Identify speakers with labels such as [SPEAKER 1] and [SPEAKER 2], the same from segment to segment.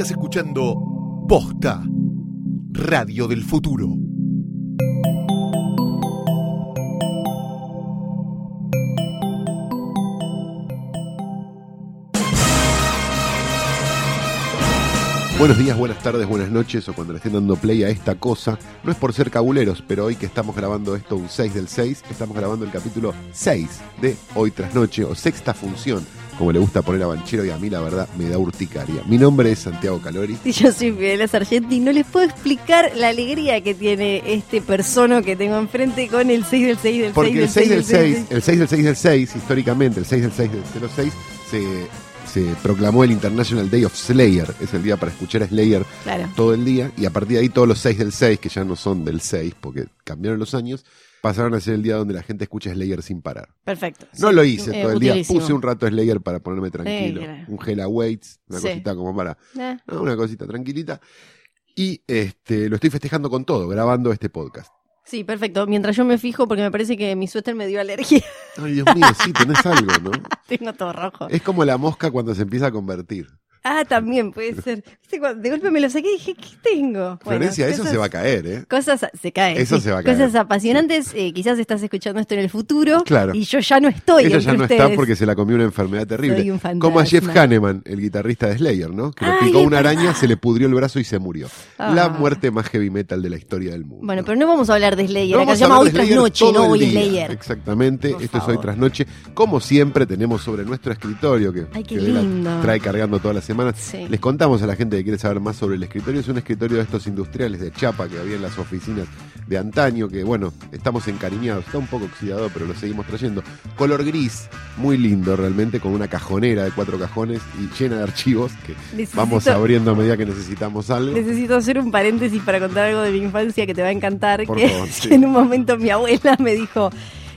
[SPEAKER 1] Estás escuchando Posta, Radio del Futuro. Buenos días, buenas tardes, buenas noches o cuando le estén dando play a esta cosa. No es por ser cabuleros, pero hoy que estamos grabando esto un 6 del 6, estamos grabando el capítulo 6 de Hoy tras Noche o sexta función, como le gusta poner a Banchero y a mí la verdad me da urticaria. Mi nombre es Santiago Calori.
[SPEAKER 2] Y yo soy Fidel Sargenti y no les puedo explicar la alegría que tiene este persono que tengo enfrente con el 6 del 6 del 6
[SPEAKER 1] Porque
[SPEAKER 2] del
[SPEAKER 1] el 6 del 6,
[SPEAKER 2] 6.
[SPEAKER 1] el 6 del 6 del 6, históricamente, el 6 del 6 del 06, se, se proclamó el International Day of Slayer. Es el día para escuchar a Slayer
[SPEAKER 2] Claro.
[SPEAKER 1] todo el día. Y a partir de ahí, todos los 6 del 6, que ya no son del 6 porque cambiaron los años, pasaron a ser el día donde la gente escucha Slayer sin parar.
[SPEAKER 2] Perfecto.
[SPEAKER 1] No
[SPEAKER 2] Sí,
[SPEAKER 1] lo hice
[SPEAKER 2] eh,
[SPEAKER 1] todo el día. Puse un rato Slayer para ponerme tranquilo. Un Hella Waits, una
[SPEAKER 2] Sí.
[SPEAKER 1] cosita como para.
[SPEAKER 2] Eh,
[SPEAKER 1] no, una cosita tranquilita. Y este lo estoy festejando con todo, grabando este podcast.
[SPEAKER 2] Sí, perfecto. Mientras yo me fijo, porque me parece que mi suéter me dio alergia.
[SPEAKER 1] Ay, Dios mío, sí, tenés algo, ¿no?
[SPEAKER 2] Tengo todo rojo.
[SPEAKER 1] Es como la mosca cuando se empieza a convertir.
[SPEAKER 2] Ah, también puede ser. De golpe me lo saqué y dije, ¿qué tengo? Bueno,
[SPEAKER 1] Florencia, eso
[SPEAKER 2] cosas-
[SPEAKER 1] se va a caer, ¿eh?
[SPEAKER 2] Cosas, se cae.
[SPEAKER 1] Eso
[SPEAKER 2] sí.
[SPEAKER 1] se va a caer.
[SPEAKER 2] Cosas apasionantes. eh, quizás estás escuchando esto en el futuro.
[SPEAKER 1] Claro.
[SPEAKER 2] Y yo ya no estoy.
[SPEAKER 1] Ella ya no
[SPEAKER 2] ustedes.
[SPEAKER 1] está porque se la comió una enfermedad terrible.
[SPEAKER 2] Un.
[SPEAKER 1] Como a Jeff Hanneman, el guitarrista de Slayer, ¿no? Que
[SPEAKER 2] Ay,
[SPEAKER 1] picó una araña, se le pudrió el brazo y se murió.
[SPEAKER 2] Ah.
[SPEAKER 1] La muerte más heavy metal de la historia del mundo.
[SPEAKER 2] Bueno, pero no vamos a hablar de Slayer.
[SPEAKER 1] No
[SPEAKER 2] Acá se llama Hoy tras noche, no Hoy. Slayer.
[SPEAKER 1] Exactamente,
[SPEAKER 2] Por
[SPEAKER 1] esto es hoy tras noche. Como siempre, tenemos sobre nuestro escritorio que,
[SPEAKER 2] Ay, qué
[SPEAKER 1] que
[SPEAKER 2] lindo.
[SPEAKER 1] trae cargando todas las semanas.
[SPEAKER 2] Sí.
[SPEAKER 1] Les contamos a la gente que quiere saber más sobre el escritorio. Es un escritorio de estos industriales de chapa que había en las oficinas de antaño, que bueno, estamos encariñados. Está un poco oxidado, pero lo seguimos trayendo. Color gris, muy lindo realmente, con una cajonera de cuatro cajones y llena de archivos que
[SPEAKER 2] Necesito-
[SPEAKER 1] vamos abriendo a medida que necesitamos algo.
[SPEAKER 2] Necesito hacer un paréntesis para contar algo de mi infancia que te va a encantar.
[SPEAKER 1] Por
[SPEAKER 2] que,
[SPEAKER 1] favor, sí.
[SPEAKER 2] que en un momento mi abuela me dijo.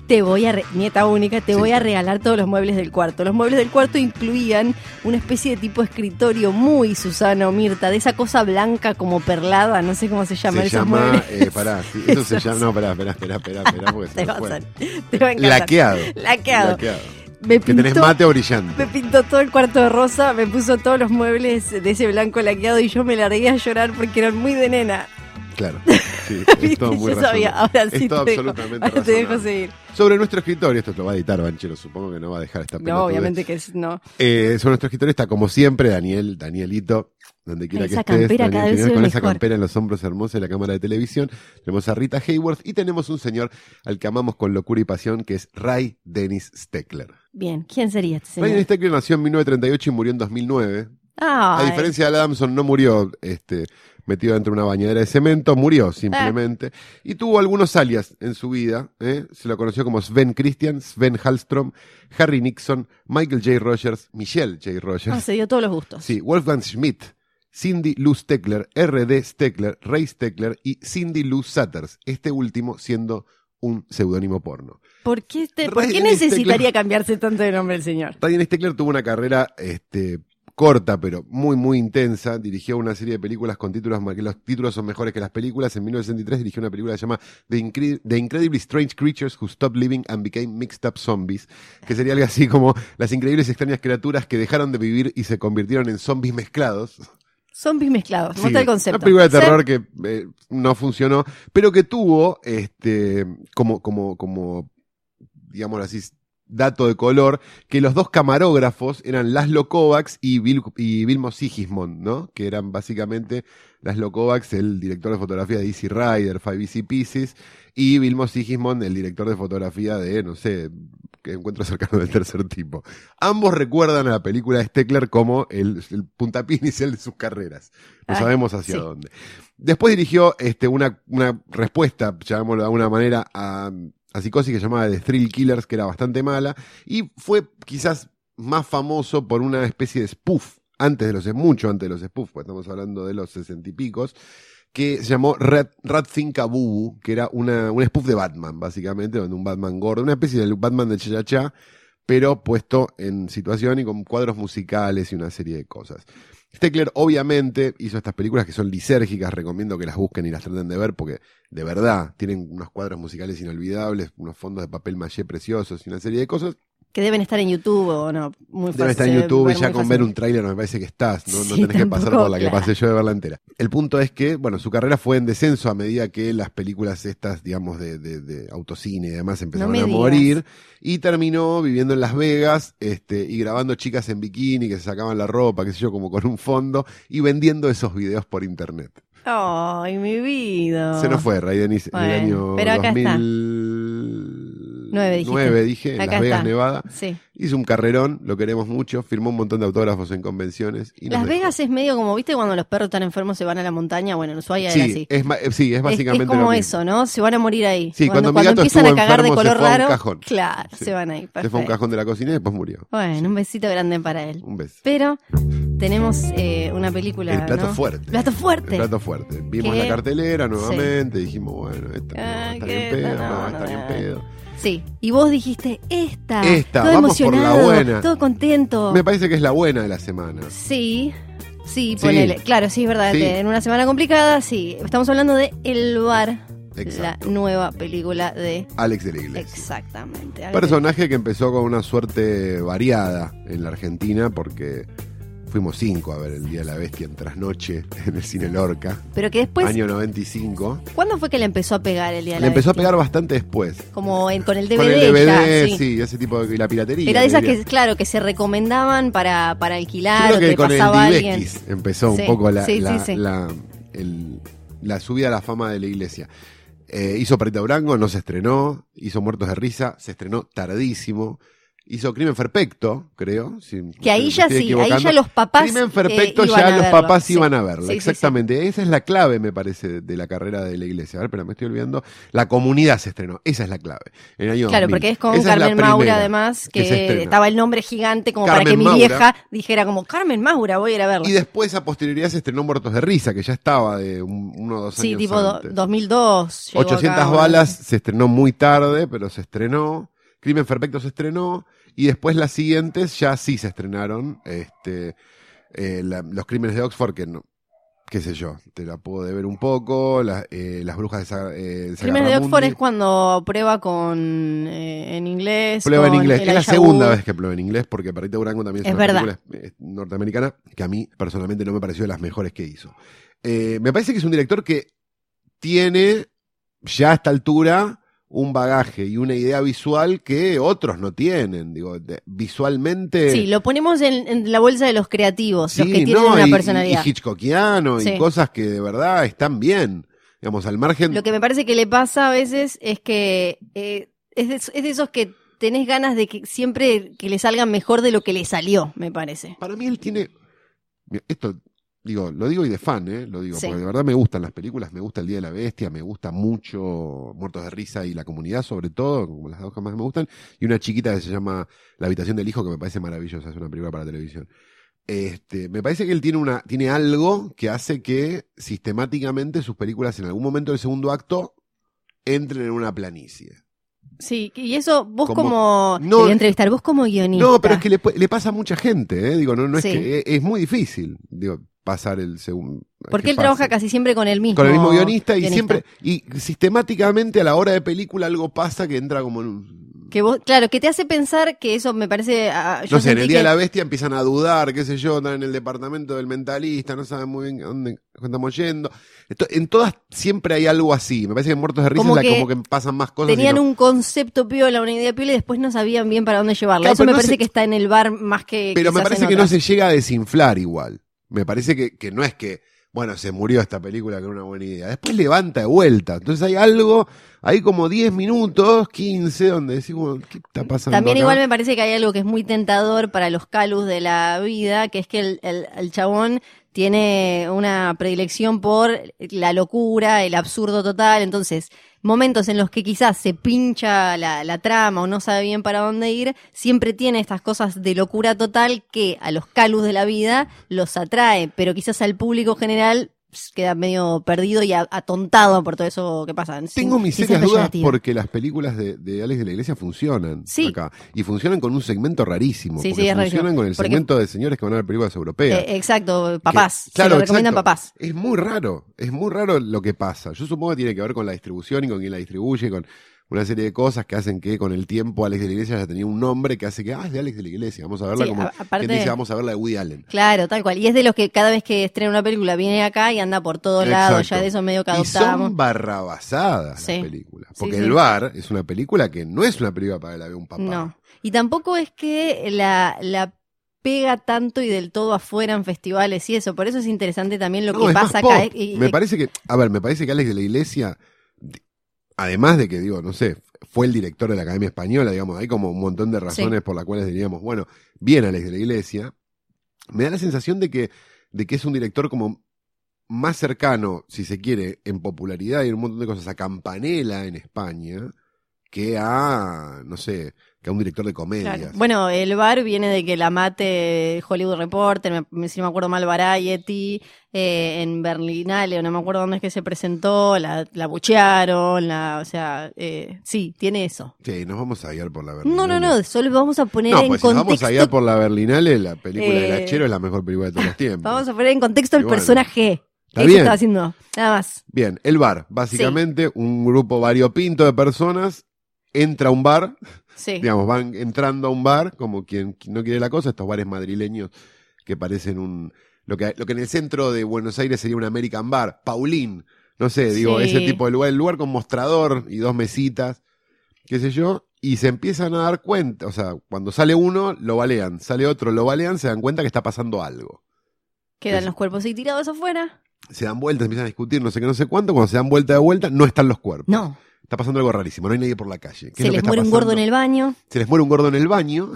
[SPEAKER 2] Te voy a, re- nieta única, te
[SPEAKER 1] Sí.
[SPEAKER 2] voy a regalar todos los muebles del cuarto. Los muebles del cuarto incluían una especie de tipo escritorio muy Susana o Mirta, de esa cosa blanca como perlada, no sé cómo se llama
[SPEAKER 1] Se
[SPEAKER 2] esos
[SPEAKER 1] llama,
[SPEAKER 2] muebles.
[SPEAKER 1] eh, pará, sí, eso se llama, no, pará, espera, espera, espera, porque se
[SPEAKER 2] te, vas a, te va a encantar.
[SPEAKER 1] Laqueado.
[SPEAKER 2] Laqueado.
[SPEAKER 1] Laqueado.
[SPEAKER 2] Me
[SPEAKER 1] Que tenés
[SPEAKER 2] pintó-
[SPEAKER 1] mate brillante.
[SPEAKER 2] Me pintó todo el cuarto de rosa, me puso todos los muebles de ese blanco laqueado y yo me largué a llorar porque eran muy de nena.
[SPEAKER 1] Claro, sí, es todo muy
[SPEAKER 2] yo sabía, ahora sí
[SPEAKER 1] Es todo
[SPEAKER 2] te
[SPEAKER 1] absolutamente
[SPEAKER 2] te dejo seguir.
[SPEAKER 1] Sobre nuestro escritorio, esto lo va a editar Banchero, supongo que no va a dejar esta
[SPEAKER 2] No, obviamente que es- no.
[SPEAKER 1] Eh, sobre nuestro escritorio está como siempre Daniel, Danielito, donde quiera que
[SPEAKER 2] esa
[SPEAKER 1] estés,
[SPEAKER 2] campera
[SPEAKER 1] Daniel
[SPEAKER 2] cada vez
[SPEAKER 1] con esa
[SPEAKER 2] mejor.
[SPEAKER 1] campera en los hombros hermosa de la cámara de televisión. Tenemos a Rita Hayworth y tenemos un señor al que amamos con locura y pasión, que es Ray Dennis Steckler.
[SPEAKER 2] Bien, ¿quién sería este
[SPEAKER 1] Ray
[SPEAKER 2] señor?
[SPEAKER 1] Dennis Steckler nació en 1938 y murió en 2009.
[SPEAKER 2] Ah,
[SPEAKER 1] A diferencia de Adamson, no murió este, metido dentro de una bañadera de cemento, murió simplemente. Y tuvo algunos alias en su vida. ¿eh? Se lo conoció como Sven Christian, Sven Hallstrom, Harry Nixon, Michael J. Rogers, Michelle J.
[SPEAKER 2] ah,
[SPEAKER 1] Rogers.
[SPEAKER 2] se dio todos los gustos.
[SPEAKER 1] Sí, Wolfgang Schmidt, Cindy Lou Steckler, R.D. Steckler, Ray Steckler y Cindy Lou Sutters. Este último siendo un seudónimo porno.
[SPEAKER 2] ¿Por qué, te- por qué necesitaría
[SPEAKER 1] Steckler-
[SPEAKER 2] cambiarse tanto de nombre el señor?
[SPEAKER 1] Ryan Steckler tuvo una carrera este, corta, pero muy, muy intensa. Dirigió una serie de películas con títulos que los títulos son mejores que las películas. En 1963 dirigió una película que se llama The, Incre- The Incredibly Strange Creatures Who Stopped Living and Became Mixed Up Zombies, que sería algo así como las increíbles y extrañas criaturas que dejaron de vivir y se convirtieron en zombies mezclados.
[SPEAKER 2] Zombies mezclados, me
[SPEAKER 1] Sí,
[SPEAKER 2] el concepto.
[SPEAKER 1] Una película de terror que eh, no funcionó, pero que tuvo, este, como, como, como, digámoslo así, dato de color, que los dos camarógrafos eran Laszlo Kovacs y, Vil, y Vilmo Sigismond, ¿no? Que eran básicamente Laszlo Kovacs, el director de fotografía de Easy Rider, Five Easy Pieces, y Vilmo Sigismond, el director de fotografía de, no sé, que encuentro cercano del tercer tipo. Ambos recuerdan a la película de Steckler como el, el puntapié inicial de sus carreras. No
[SPEAKER 2] Ay,
[SPEAKER 1] sabemos hacia
[SPEAKER 2] sí.
[SPEAKER 1] dónde. Después dirigió este, una, una respuesta, llamémoslo de alguna manera, a, a Psicosis que llamaba The Thrill Killers, que era bastante mala, y fue quizás más famoso por una especie de spoof, antes de los, mucho antes de los spoof, porque estamos hablando de los sesenta y picos, que se llamó Rat, Bubu, que era una, un spoof de Batman, básicamente, donde un Batman gordo, una especie del Batman de Cha pero puesto en situación y con cuadros musicales y una serie de cosas. Steckler obviamente hizo estas películas que son lisérgicas, recomiendo que las busquen y las traten de ver porque de verdad tienen unos cuadros musicales inolvidables, unos fondos de papel maché preciosos y una serie de cosas.
[SPEAKER 2] Que deben estar en YouTube o no. Muy fácil,
[SPEAKER 1] Debe estar en YouTube y ya con ver un tráiler me parece que estás, no, no
[SPEAKER 2] Sí,
[SPEAKER 1] tenés que pasar por la que
[SPEAKER 2] claro.
[SPEAKER 1] pasé yo de verla entera. El punto es que, bueno, su carrera fue en descenso a medida que las películas estas, digamos, de, de, de autocine y demás empezaron a morir y terminó viviendo en Las Vegas este, y grabando chicas en bikini que se sacaban la ropa, qué sé yo, como con un fondo y vendiendo esos videos por internet.
[SPEAKER 2] Ay, mi vida.
[SPEAKER 1] Se nos fue, Ray Denise, en el
[SPEAKER 2] Bueno,
[SPEAKER 1] año
[SPEAKER 2] pero acá está.
[SPEAKER 1] 2009,
[SPEAKER 2] dijiste.
[SPEAKER 1] dije, en
[SPEAKER 2] Acá
[SPEAKER 1] Las Vegas,
[SPEAKER 2] está.
[SPEAKER 1] Nevada.
[SPEAKER 2] Sí.
[SPEAKER 1] Hizo un carrerón, lo queremos mucho, firmó un montón de autógrafos en convenciones. Y
[SPEAKER 2] Las
[SPEAKER 1] dejó.
[SPEAKER 2] Vegas es medio como, ¿viste? Cuando los perros están enfermos se van a la montaña. Bueno, en Ushuaia era
[SPEAKER 1] Sí,
[SPEAKER 2] así.
[SPEAKER 1] es, sí, es básicamente
[SPEAKER 2] es, como
[SPEAKER 1] lo mismo.
[SPEAKER 2] eso, ¿no? Se van a morir ahí.
[SPEAKER 1] Sí, cuando mi gato
[SPEAKER 2] empiezan a cagar de
[SPEAKER 1] enfermo,
[SPEAKER 2] color raro,
[SPEAKER 1] cajón.
[SPEAKER 2] claro,
[SPEAKER 1] Sí.
[SPEAKER 2] se van ahí.
[SPEAKER 1] Se fue a un
[SPEAKER 2] perfecto.
[SPEAKER 1] cajón de la cocina y después murió.
[SPEAKER 2] Bueno, un besito grande para él.
[SPEAKER 1] Un beso.
[SPEAKER 2] Pero tenemos eh, una película.
[SPEAKER 1] El plato
[SPEAKER 2] ¿no?
[SPEAKER 1] fuerte.
[SPEAKER 2] Plato fuerte.
[SPEAKER 1] El plato fuerte. Vimos
[SPEAKER 2] ¿Qué?
[SPEAKER 1] la cartelera nuevamente, dijimos, bueno, esta
[SPEAKER 2] Ah,
[SPEAKER 1] a estar
[SPEAKER 2] ¿qué?
[SPEAKER 1] en pedo,
[SPEAKER 2] No,
[SPEAKER 1] no, va a
[SPEAKER 2] no,
[SPEAKER 1] estar en
[SPEAKER 2] no.
[SPEAKER 1] pedo.
[SPEAKER 2] Sí. Y vos dijiste, esta.
[SPEAKER 1] Esta,
[SPEAKER 2] todo
[SPEAKER 1] vamos por la
[SPEAKER 2] emocionado,
[SPEAKER 1] buena.
[SPEAKER 2] Todo contento.
[SPEAKER 1] Me parece que es la buena de la semana.
[SPEAKER 2] Sí. Sí,
[SPEAKER 1] Sí.
[SPEAKER 2] ponele. Claro, sí, es verdad.
[SPEAKER 1] Sí.
[SPEAKER 2] en una semana complicada, sí. Estamos hablando de El Bar,
[SPEAKER 1] Exacto.
[SPEAKER 2] la nueva película de.
[SPEAKER 1] Alex de la Iglesia.
[SPEAKER 2] Exactamente. algo
[SPEAKER 1] Personaje que empezó con una suerte variada en la Argentina porque fuimos cinco a ver el Día de la Bestia en trasnoche en el cine Lorca,
[SPEAKER 2] Pero que después.
[SPEAKER 1] año 95.
[SPEAKER 2] ¿Cuándo fue que le empezó a pegar el día de
[SPEAKER 1] Le
[SPEAKER 2] la
[SPEAKER 1] empezó a
[SPEAKER 2] Bestia?
[SPEAKER 1] pegar bastante después.
[SPEAKER 2] Como con el DVD,
[SPEAKER 1] Con el DVD,
[SPEAKER 2] ya, sí.
[SPEAKER 1] sí, ese tipo de y la piratería.
[SPEAKER 2] Era de esas
[SPEAKER 1] diría.
[SPEAKER 2] que, claro, que se recomendaban para, para alquilar
[SPEAKER 1] creo
[SPEAKER 2] o
[SPEAKER 1] que
[SPEAKER 2] te
[SPEAKER 1] con el
[SPEAKER 2] pasaba alguien.
[SPEAKER 1] Empezó
[SPEAKER 2] Sí,
[SPEAKER 1] un poco la,
[SPEAKER 2] sí,
[SPEAKER 1] la,
[SPEAKER 2] sí, sí.
[SPEAKER 1] la- el- la subida a la fama de la iglesia. Eh, hizo Perita Branco, no se estrenó. Hizo Muertos de Risa, se estrenó tardísimo. Hizo Crimen Perfecto, creo. si
[SPEAKER 2] Que ahí ya sí, ahí ya los papás.
[SPEAKER 1] Crimen
[SPEAKER 2] eh,
[SPEAKER 1] Perfecto, ya los
[SPEAKER 2] verlo.
[SPEAKER 1] papás
[SPEAKER 2] Sí.
[SPEAKER 1] iban a verlo.
[SPEAKER 2] Sí, sí, sí.
[SPEAKER 1] exactamente. Esa es la clave, me parece, de, la carrera de la iglesia. A ver, pero me estoy olvidando. La comunidad se estrenó. Esa es la clave. En el año
[SPEAKER 2] Claro,
[SPEAKER 1] 2000.
[SPEAKER 2] porque es con
[SPEAKER 1] Esa
[SPEAKER 2] Carmen Maura, además,
[SPEAKER 1] que
[SPEAKER 2] estaba el nombre gigante como
[SPEAKER 1] Carmen
[SPEAKER 2] para que mi
[SPEAKER 1] Maura.
[SPEAKER 2] vieja dijera como, Carmen Maura, voy a ir a verla.
[SPEAKER 1] Y después, a posterioridad, se estrenó Muertos de Risa, que ya estaba de un- uno o dos
[SPEAKER 2] sí,
[SPEAKER 1] años
[SPEAKER 2] tipo do-
[SPEAKER 1] antes.
[SPEAKER 2] 2002. llegó
[SPEAKER 1] 800
[SPEAKER 2] acá,
[SPEAKER 1] balas se estrenó muy tarde, pero se estrenó. Crimen Perfecto se estrenó. Y después las siguientes ya sí se estrenaron. Este, eh, la- los Crímenes de Oxford, que no. Qué sé yo, te la puedo deber un poco. eh, las brujas de, eh, de
[SPEAKER 2] Crímenes de Oxford es cuando prueba con eh, en inglés.
[SPEAKER 1] Prueba en inglés. Es la segunda vez que prueba en inglés, porque Perita Durango también es,
[SPEAKER 2] Es
[SPEAKER 1] una
[SPEAKER 2] verdad.
[SPEAKER 1] película norteamericana que a mí personalmente no me pareció de las mejores que hizo. Me parece que es un director que tiene ya a esta altura un bagaje y una idea visual que otros no tienen. Digo, visualmente.
[SPEAKER 2] Sí, lo ponemos en, en la bolsa de los creativos, los
[SPEAKER 1] Sí,
[SPEAKER 2] que tienen
[SPEAKER 1] no,
[SPEAKER 2] una
[SPEAKER 1] y-
[SPEAKER 2] personalidad.
[SPEAKER 1] Y, Hitchcockiano
[SPEAKER 2] Sí.
[SPEAKER 1] y cosas que de verdad están bien. Digamos, al margen.
[SPEAKER 2] Lo que me parece que le pasa a veces es que eh, es, de, es de esos que tenés ganas de que siempre que le salgan mejor de lo que le salió, me parece.
[SPEAKER 1] Para mí él tiene. Esto, digo, lo digo y de fan, ¿eh? Lo digo,
[SPEAKER 2] Sí.
[SPEAKER 1] porque de verdad me gustan las películas, me gusta El Día de la Bestia, me gusta mucho Muertos de Risa y La Comunidad, sobre todo, como las dos que más me gustan, y una chiquita que se llama La Habitación del Hijo, que me parece maravillosa, es una película para televisión. Este, me parece que él tiene una, tiene algo que hace que sistemáticamente sus películas en algún momento del segundo acto entren en una planicie.
[SPEAKER 2] Sí, y eso vos
[SPEAKER 1] Como-
[SPEAKER 2] como...
[SPEAKER 1] No,
[SPEAKER 2] entrevistar, vos como guionista.
[SPEAKER 1] No, pero es que le, pasa a mucha gente, ¿eh? Digo, no, no es
[SPEAKER 2] Sí.
[SPEAKER 1] que es, es muy difícil, digo, pasar el segundo.
[SPEAKER 2] Porque
[SPEAKER 1] que
[SPEAKER 2] él trabaja casi siempre con el mismo
[SPEAKER 1] con el mismo guionista y
[SPEAKER 2] guionista.
[SPEAKER 1] siempre y sistemáticamente a la hora de película algo pasa que entra como en un
[SPEAKER 2] Que vos, claro, que te hace pensar que eso me parece... ah, yo
[SPEAKER 1] no sé, en el día
[SPEAKER 2] que-
[SPEAKER 1] de la bestia empiezan a dudar, qué sé yo, están en el departamento del mentalista, no saben muy bien a dónde estamos yendo. Esto- en todas siempre hay algo así. Me parece que en Muertos de Risa
[SPEAKER 2] Como
[SPEAKER 1] es la-
[SPEAKER 2] que
[SPEAKER 1] como que pasan más cosas.
[SPEAKER 2] Tenían
[SPEAKER 1] no-
[SPEAKER 2] un concepto piola, una idea piola y después no sabían bien para dónde llevarla.
[SPEAKER 1] Claro,
[SPEAKER 2] Eso me
[SPEAKER 1] no
[SPEAKER 2] parece
[SPEAKER 1] se-
[SPEAKER 2] que está en el bar más que.
[SPEAKER 1] Pero me parece que no se llega a desinflar igual. Me parece que, que no es que, bueno, se murió esta película que era una buena idea. Después levanta de vuelta. Entonces hay algo, hay como 10 minutos, 15, donde decimos, ¿qué está pasando?
[SPEAKER 2] También
[SPEAKER 1] acá?
[SPEAKER 2] igual me parece que hay algo que es muy tentador para los calus de la vida, que es que el, el- el chabón tiene una predilección por la locura, el absurdo total, entonces momentos en los que quizás se pincha la, trama o no sabe bien para dónde ir, siempre tiene estas cosas de locura total que a los calus de la vida los atrae, pero quizás al público general queda medio perdido y atontado por todo eso que pasa.
[SPEAKER 1] Tengo mis serias
[SPEAKER 2] ser
[SPEAKER 1] dudas porque las películas de, de Alex de la Iglesia funcionan
[SPEAKER 2] Sí.
[SPEAKER 1] acá. Y funcionan con un segmento rarísimo.
[SPEAKER 2] Sí,
[SPEAKER 1] porque
[SPEAKER 2] sí, rarísimo.
[SPEAKER 1] funcionan con el
[SPEAKER 2] Porque-
[SPEAKER 1] segmento de señores que van a ver películas europeas.
[SPEAKER 2] Eh, exacto, papás.
[SPEAKER 1] Que- claro,
[SPEAKER 2] se lo recomiendan
[SPEAKER 1] exacto.
[SPEAKER 2] papás.
[SPEAKER 1] Es muy raro, es muy raro lo que pasa. Yo supongo que tiene que ver con la distribución y con quién la distribuye, con una serie de cosas que hacen que con el tiempo Alex de la Iglesia ya tenía un nombre que hace que, ah, es de Alex de la Iglesia, vamos a verla
[SPEAKER 2] Sí,
[SPEAKER 1] como,
[SPEAKER 2] aparte-
[SPEAKER 1] quien dice, vamos a verla de Woody Allen.
[SPEAKER 2] Claro, tal cual. Y es de los que cada vez que estrena una película viene acá y anda por todos lados, ya de eso medio que
[SPEAKER 1] Y
[SPEAKER 2] adoptamos.
[SPEAKER 1] son barrabasadas
[SPEAKER 2] Sí.
[SPEAKER 1] las películas. Porque
[SPEAKER 2] sí.
[SPEAKER 1] El Bar es una película que no es una película para que la vea un papá.
[SPEAKER 2] No. Y tampoco es que la, la pega tanto y del todo afuera en festivales y eso. Por eso es interesante también lo
[SPEAKER 1] No,
[SPEAKER 2] que pasa acá. Y- y-
[SPEAKER 1] me parece que, a ver, me parece que Alex de la Iglesia, además de que, digo, no sé, fue el director de la Academia Española, digamos, hay como un montón de razones por las cuales diríamos, bueno, bien Alex de la Iglesia, me da la sensación de que, de que es un director como más cercano, si se quiere, en popularidad y en un montón de cosas a Campanella en España que a, no sé, que a un director de comedias.
[SPEAKER 2] Claro. Bueno, el bar viene de que la mate Hollywood Reporter, me, si no me acuerdo mal, Variety, eh, en Berlinale, o no me acuerdo dónde es que se presentó, la, la buchearon, la, o sea, eh, sí, tiene eso.
[SPEAKER 1] Sí, nos vamos a guiar por la
[SPEAKER 2] No,
[SPEAKER 1] Berlinale.
[SPEAKER 2] no, no, solo vamos a poner
[SPEAKER 1] No,
[SPEAKER 2] en
[SPEAKER 1] pues si nos
[SPEAKER 2] contexto.
[SPEAKER 1] vamos a guiar por la Berlinale, la película
[SPEAKER 2] Eh,
[SPEAKER 1] hachero es la mejor película de todos los tiempos.
[SPEAKER 2] Vamos a poner en contexto el
[SPEAKER 1] bueno,
[SPEAKER 2] personaje.
[SPEAKER 1] está bien.
[SPEAKER 2] estaba haciendo, nada más.
[SPEAKER 1] Bien, el bar, básicamente un grupo variopinto de personas entra a un bar,
[SPEAKER 2] Sí.
[SPEAKER 1] digamos, van entrando a un bar, como quien no quiere la cosa, estos bares madrileños que parecen un, lo que, lo que en el centro de Buenos Aires sería un American Bar, Paulín, no sé, digo,
[SPEAKER 2] Sí.
[SPEAKER 1] ese tipo de lugar, el lugar con mostrador y dos mesitas, qué sé yo, y se empiezan a dar cuenta, o sea, cuando sale uno, lo balean, sale otro, lo balean, se dan cuenta que está pasando algo.
[SPEAKER 2] Quedan los cuerpos ahí tirados afuera.
[SPEAKER 1] Se dan vueltas, empiezan a discutir, no sé qué, no sé cuánto, cuando se dan vuelta de vuelta, no están los cuerpos.
[SPEAKER 2] No.
[SPEAKER 1] Está pasando algo rarísimo, no hay nadie por la calle. ¿Qué es
[SPEAKER 2] Se
[SPEAKER 1] lo
[SPEAKER 2] les muere un gordo en el baño.
[SPEAKER 1] Se les muere un gordo en el baño.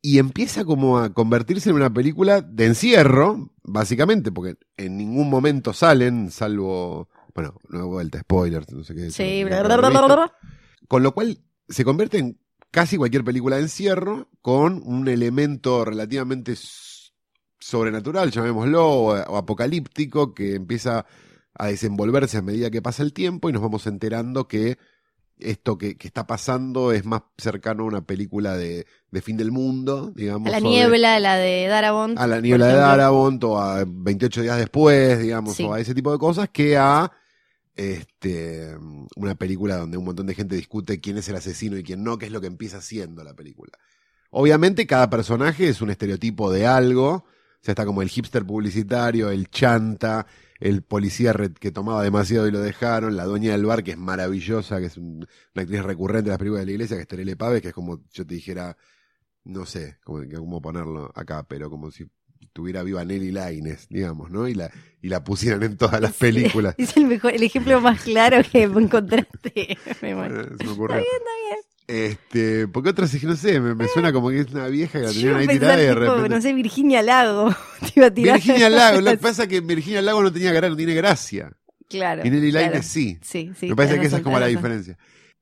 [SPEAKER 1] Y empieza como a convertirse en una película de encierro, básicamente, porque en ningún momento salen, salvo, bueno, nueva vuelta, spoilers, no sé qué.
[SPEAKER 2] Sí,
[SPEAKER 1] no-
[SPEAKER 2] bla,
[SPEAKER 1] no
[SPEAKER 2] bla, bla.
[SPEAKER 1] Con lo cual se convierte en casi cualquier película de encierro con un elemento relativamente sobrenatural, llamémoslo, o apocalíptico, que empieza a desenvolverse a medida que pasa el tiempo y nos vamos enterando que esto que, que está pasando es más cercano a una película de, de fin del mundo, digamos.
[SPEAKER 2] A la
[SPEAKER 1] o de-
[SPEAKER 2] niebla, la de Darabont.
[SPEAKER 1] a la niebla de. Darabont o a 28 días después, digamos,
[SPEAKER 2] Sí.
[SPEAKER 1] o a ese tipo de cosas, que a este una película donde un montón de gente discute quién es el asesino y quién no, que es lo que empieza siendo la película. Obviamente cada personaje es un estereotipo de algo, o sea, está como el hipster publicitario, el chanta, el policía que tomaba demasiado y lo dejaron, la dueña del bar que es maravillosa, que es un- una actriz recurrente de las películas de la iglesia, que es Terele Pave, que es como yo te dijera, no sé cómo, cómo ponerlo acá, pero como si tuviera viva Nelly Laines, digamos, ¿no? Y la, y la pusieran en todas las películas.
[SPEAKER 2] Es el mejor, el ejemplo más claro que encontraste. Me muero.
[SPEAKER 1] Eh, se me ocurrió. Este, porque otras, no sé, me, me suena como que es una vieja que la tenían ahí tirada y de repente.
[SPEAKER 2] no sé, Virginia Lago. Te iba a tirar.
[SPEAKER 1] Virginia Lago, lo que pasa es que Virginia Lago no tenía no tiene gracia.
[SPEAKER 2] Claro.
[SPEAKER 1] Y Nelly
[SPEAKER 2] claro.
[SPEAKER 1] Sí.
[SPEAKER 2] Sí, sí.
[SPEAKER 1] me parece que esa es como la
[SPEAKER 2] razón.
[SPEAKER 1] diferencia.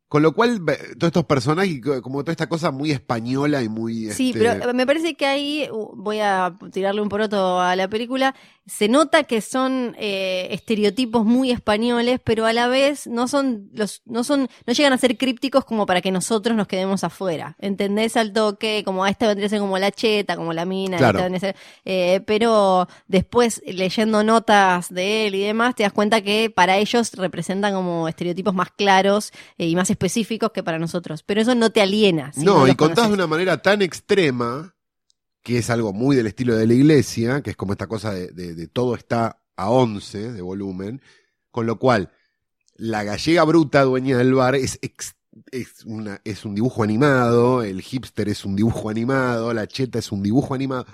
[SPEAKER 1] Con lo cual, todos estos personajes, como toda esta cosa muy española y muy.
[SPEAKER 2] Sí,
[SPEAKER 1] este,
[SPEAKER 2] pero me parece que ahí uh, voy a tirarle un poroto a la película. Se nota que son eh, estereotipos muy españoles, pero a la vez no son los, no son, no llegan a ser crípticos como para que nosotros nos quedemos afuera. ¿Entendés al toque? Como a esta vendría a ser como la cheta, como la mina,
[SPEAKER 1] Claro.
[SPEAKER 2] esta vendría a ser- eh, pero después leyendo notas de él y demás, te das cuenta que para ellos representan como estereotipos más claros eh, y más específicos que para nosotros. Pero eso no te aliena. si
[SPEAKER 1] no, y contás de una manera tan extrema, que es algo muy del estilo de la iglesia, que es como esta cosa de, todo está a 11 de volumen, con lo cual la gallega bruta dueña del bar es, es, una, es un dibujo animado, el hipster es un dibujo animado, la cheta es un dibujo animado.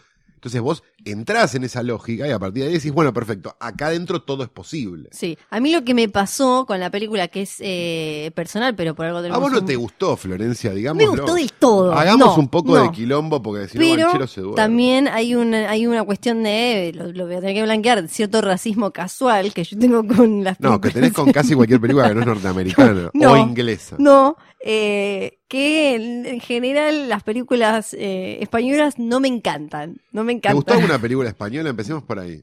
[SPEAKER 1] Entonces vos entrás en esa lógica y a partir de ahí decís, bueno, perfecto, acá adentro todo es posible.
[SPEAKER 2] Sí, a mí lo que me pasó con la película, que es eh, personal, pero por algo
[SPEAKER 1] ¿A
[SPEAKER 2] tenemos
[SPEAKER 1] vos no
[SPEAKER 2] un-
[SPEAKER 1] te gustó, Florencia? Digamos.
[SPEAKER 2] Me gustó del todo.
[SPEAKER 1] Hagamos
[SPEAKER 2] No,
[SPEAKER 1] un poco
[SPEAKER 2] no.
[SPEAKER 1] de quilombo porque si
[SPEAKER 2] Pero
[SPEAKER 1] se duerme.
[SPEAKER 2] también hay una, hay una cuestión de, lo, lo voy a tener que blanquear, cierto racismo casual que yo tengo con las
[SPEAKER 1] No, que
[SPEAKER 2] películas.
[SPEAKER 1] tenés con casi cualquier película que no es norteamericana
[SPEAKER 2] No.
[SPEAKER 1] o inglesa.
[SPEAKER 2] No, eh, que en, en general las películas eh, españolas no me encantan. No me
[SPEAKER 1] ¿Te
[SPEAKER 2] encantan.
[SPEAKER 1] gustó alguna película española? Empecemos por ahí.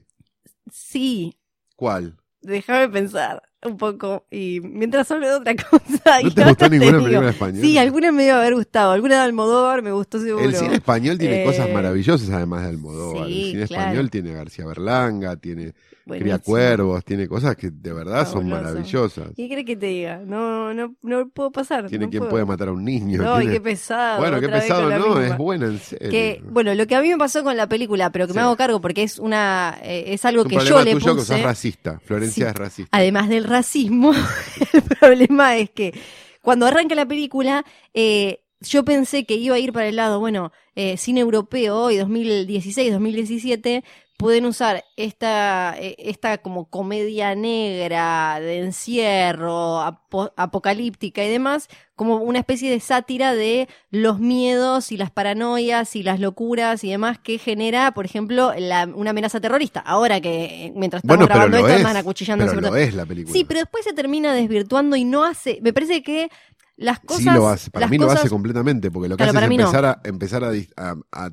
[SPEAKER 2] Sí,
[SPEAKER 1] ¿Cuál?
[SPEAKER 2] déjame pensar. Un poco. Y mientras hablo de otra cosa.
[SPEAKER 1] ¿No te gustó ninguna película española?
[SPEAKER 2] Sí, alguna me debe haber gustado. Alguna de Almodóvar me gustó seguro.
[SPEAKER 1] El cine español tiene
[SPEAKER 2] Eh,
[SPEAKER 1] cosas maravillosas además de Almodóvar.
[SPEAKER 2] sí,
[SPEAKER 1] el cine
[SPEAKER 2] claro.
[SPEAKER 1] español tiene a García Berlanga, tiene Cría
[SPEAKER 2] Buenísimo.
[SPEAKER 1] Cuervos, tiene cosas que de verdad son maravillosas.
[SPEAKER 2] ¿Qué crees que te diga? No, no, no puedo pasar.
[SPEAKER 1] Tiene
[SPEAKER 2] no
[SPEAKER 1] quien puede matar a un niño.
[SPEAKER 2] No, y qué pesado.
[SPEAKER 1] Bueno, qué pesado, no, es buena en serio.
[SPEAKER 2] Que, bueno, lo que a mí me pasó con la película, pero que me hago cargo porque es una es, es algo
[SPEAKER 1] es un
[SPEAKER 2] que yo le
[SPEAKER 1] tuyo que
[SPEAKER 2] puse.
[SPEAKER 1] sos racista. Florencia
[SPEAKER 2] Sí.
[SPEAKER 1] es racista.
[SPEAKER 2] Además del racismo, el problema es que cuando arranca la película, eh, yo pensé que iba a ir para el lado, bueno, eh, cine europeo hoy, 2016, 2017, pueden usar esta, eh, esta como comedia negra de encierro, apo- apocalíptica y demás, como una especie de sátira de los miedos y las paranoias y las locuras y demás que genera, por ejemplo, la- una amenaza terrorista. Ahora que eh, mientras estamos
[SPEAKER 1] Bueno,
[SPEAKER 2] grabando
[SPEAKER 1] lo
[SPEAKER 2] esto
[SPEAKER 1] es.
[SPEAKER 2] están acuchillando
[SPEAKER 1] Pero
[SPEAKER 2] sobre
[SPEAKER 1] lo
[SPEAKER 2] todo.
[SPEAKER 1] es la película.
[SPEAKER 2] Sí, pero después se termina desvirtuando y no hace. Me parece que las cosas.
[SPEAKER 1] sí lo hace. Para mí lo
[SPEAKER 2] cosas-
[SPEAKER 1] hace completamente, porque lo que
[SPEAKER 2] Claro,
[SPEAKER 1] hace es
[SPEAKER 2] no.
[SPEAKER 1] empezar, a, empezar a, a, a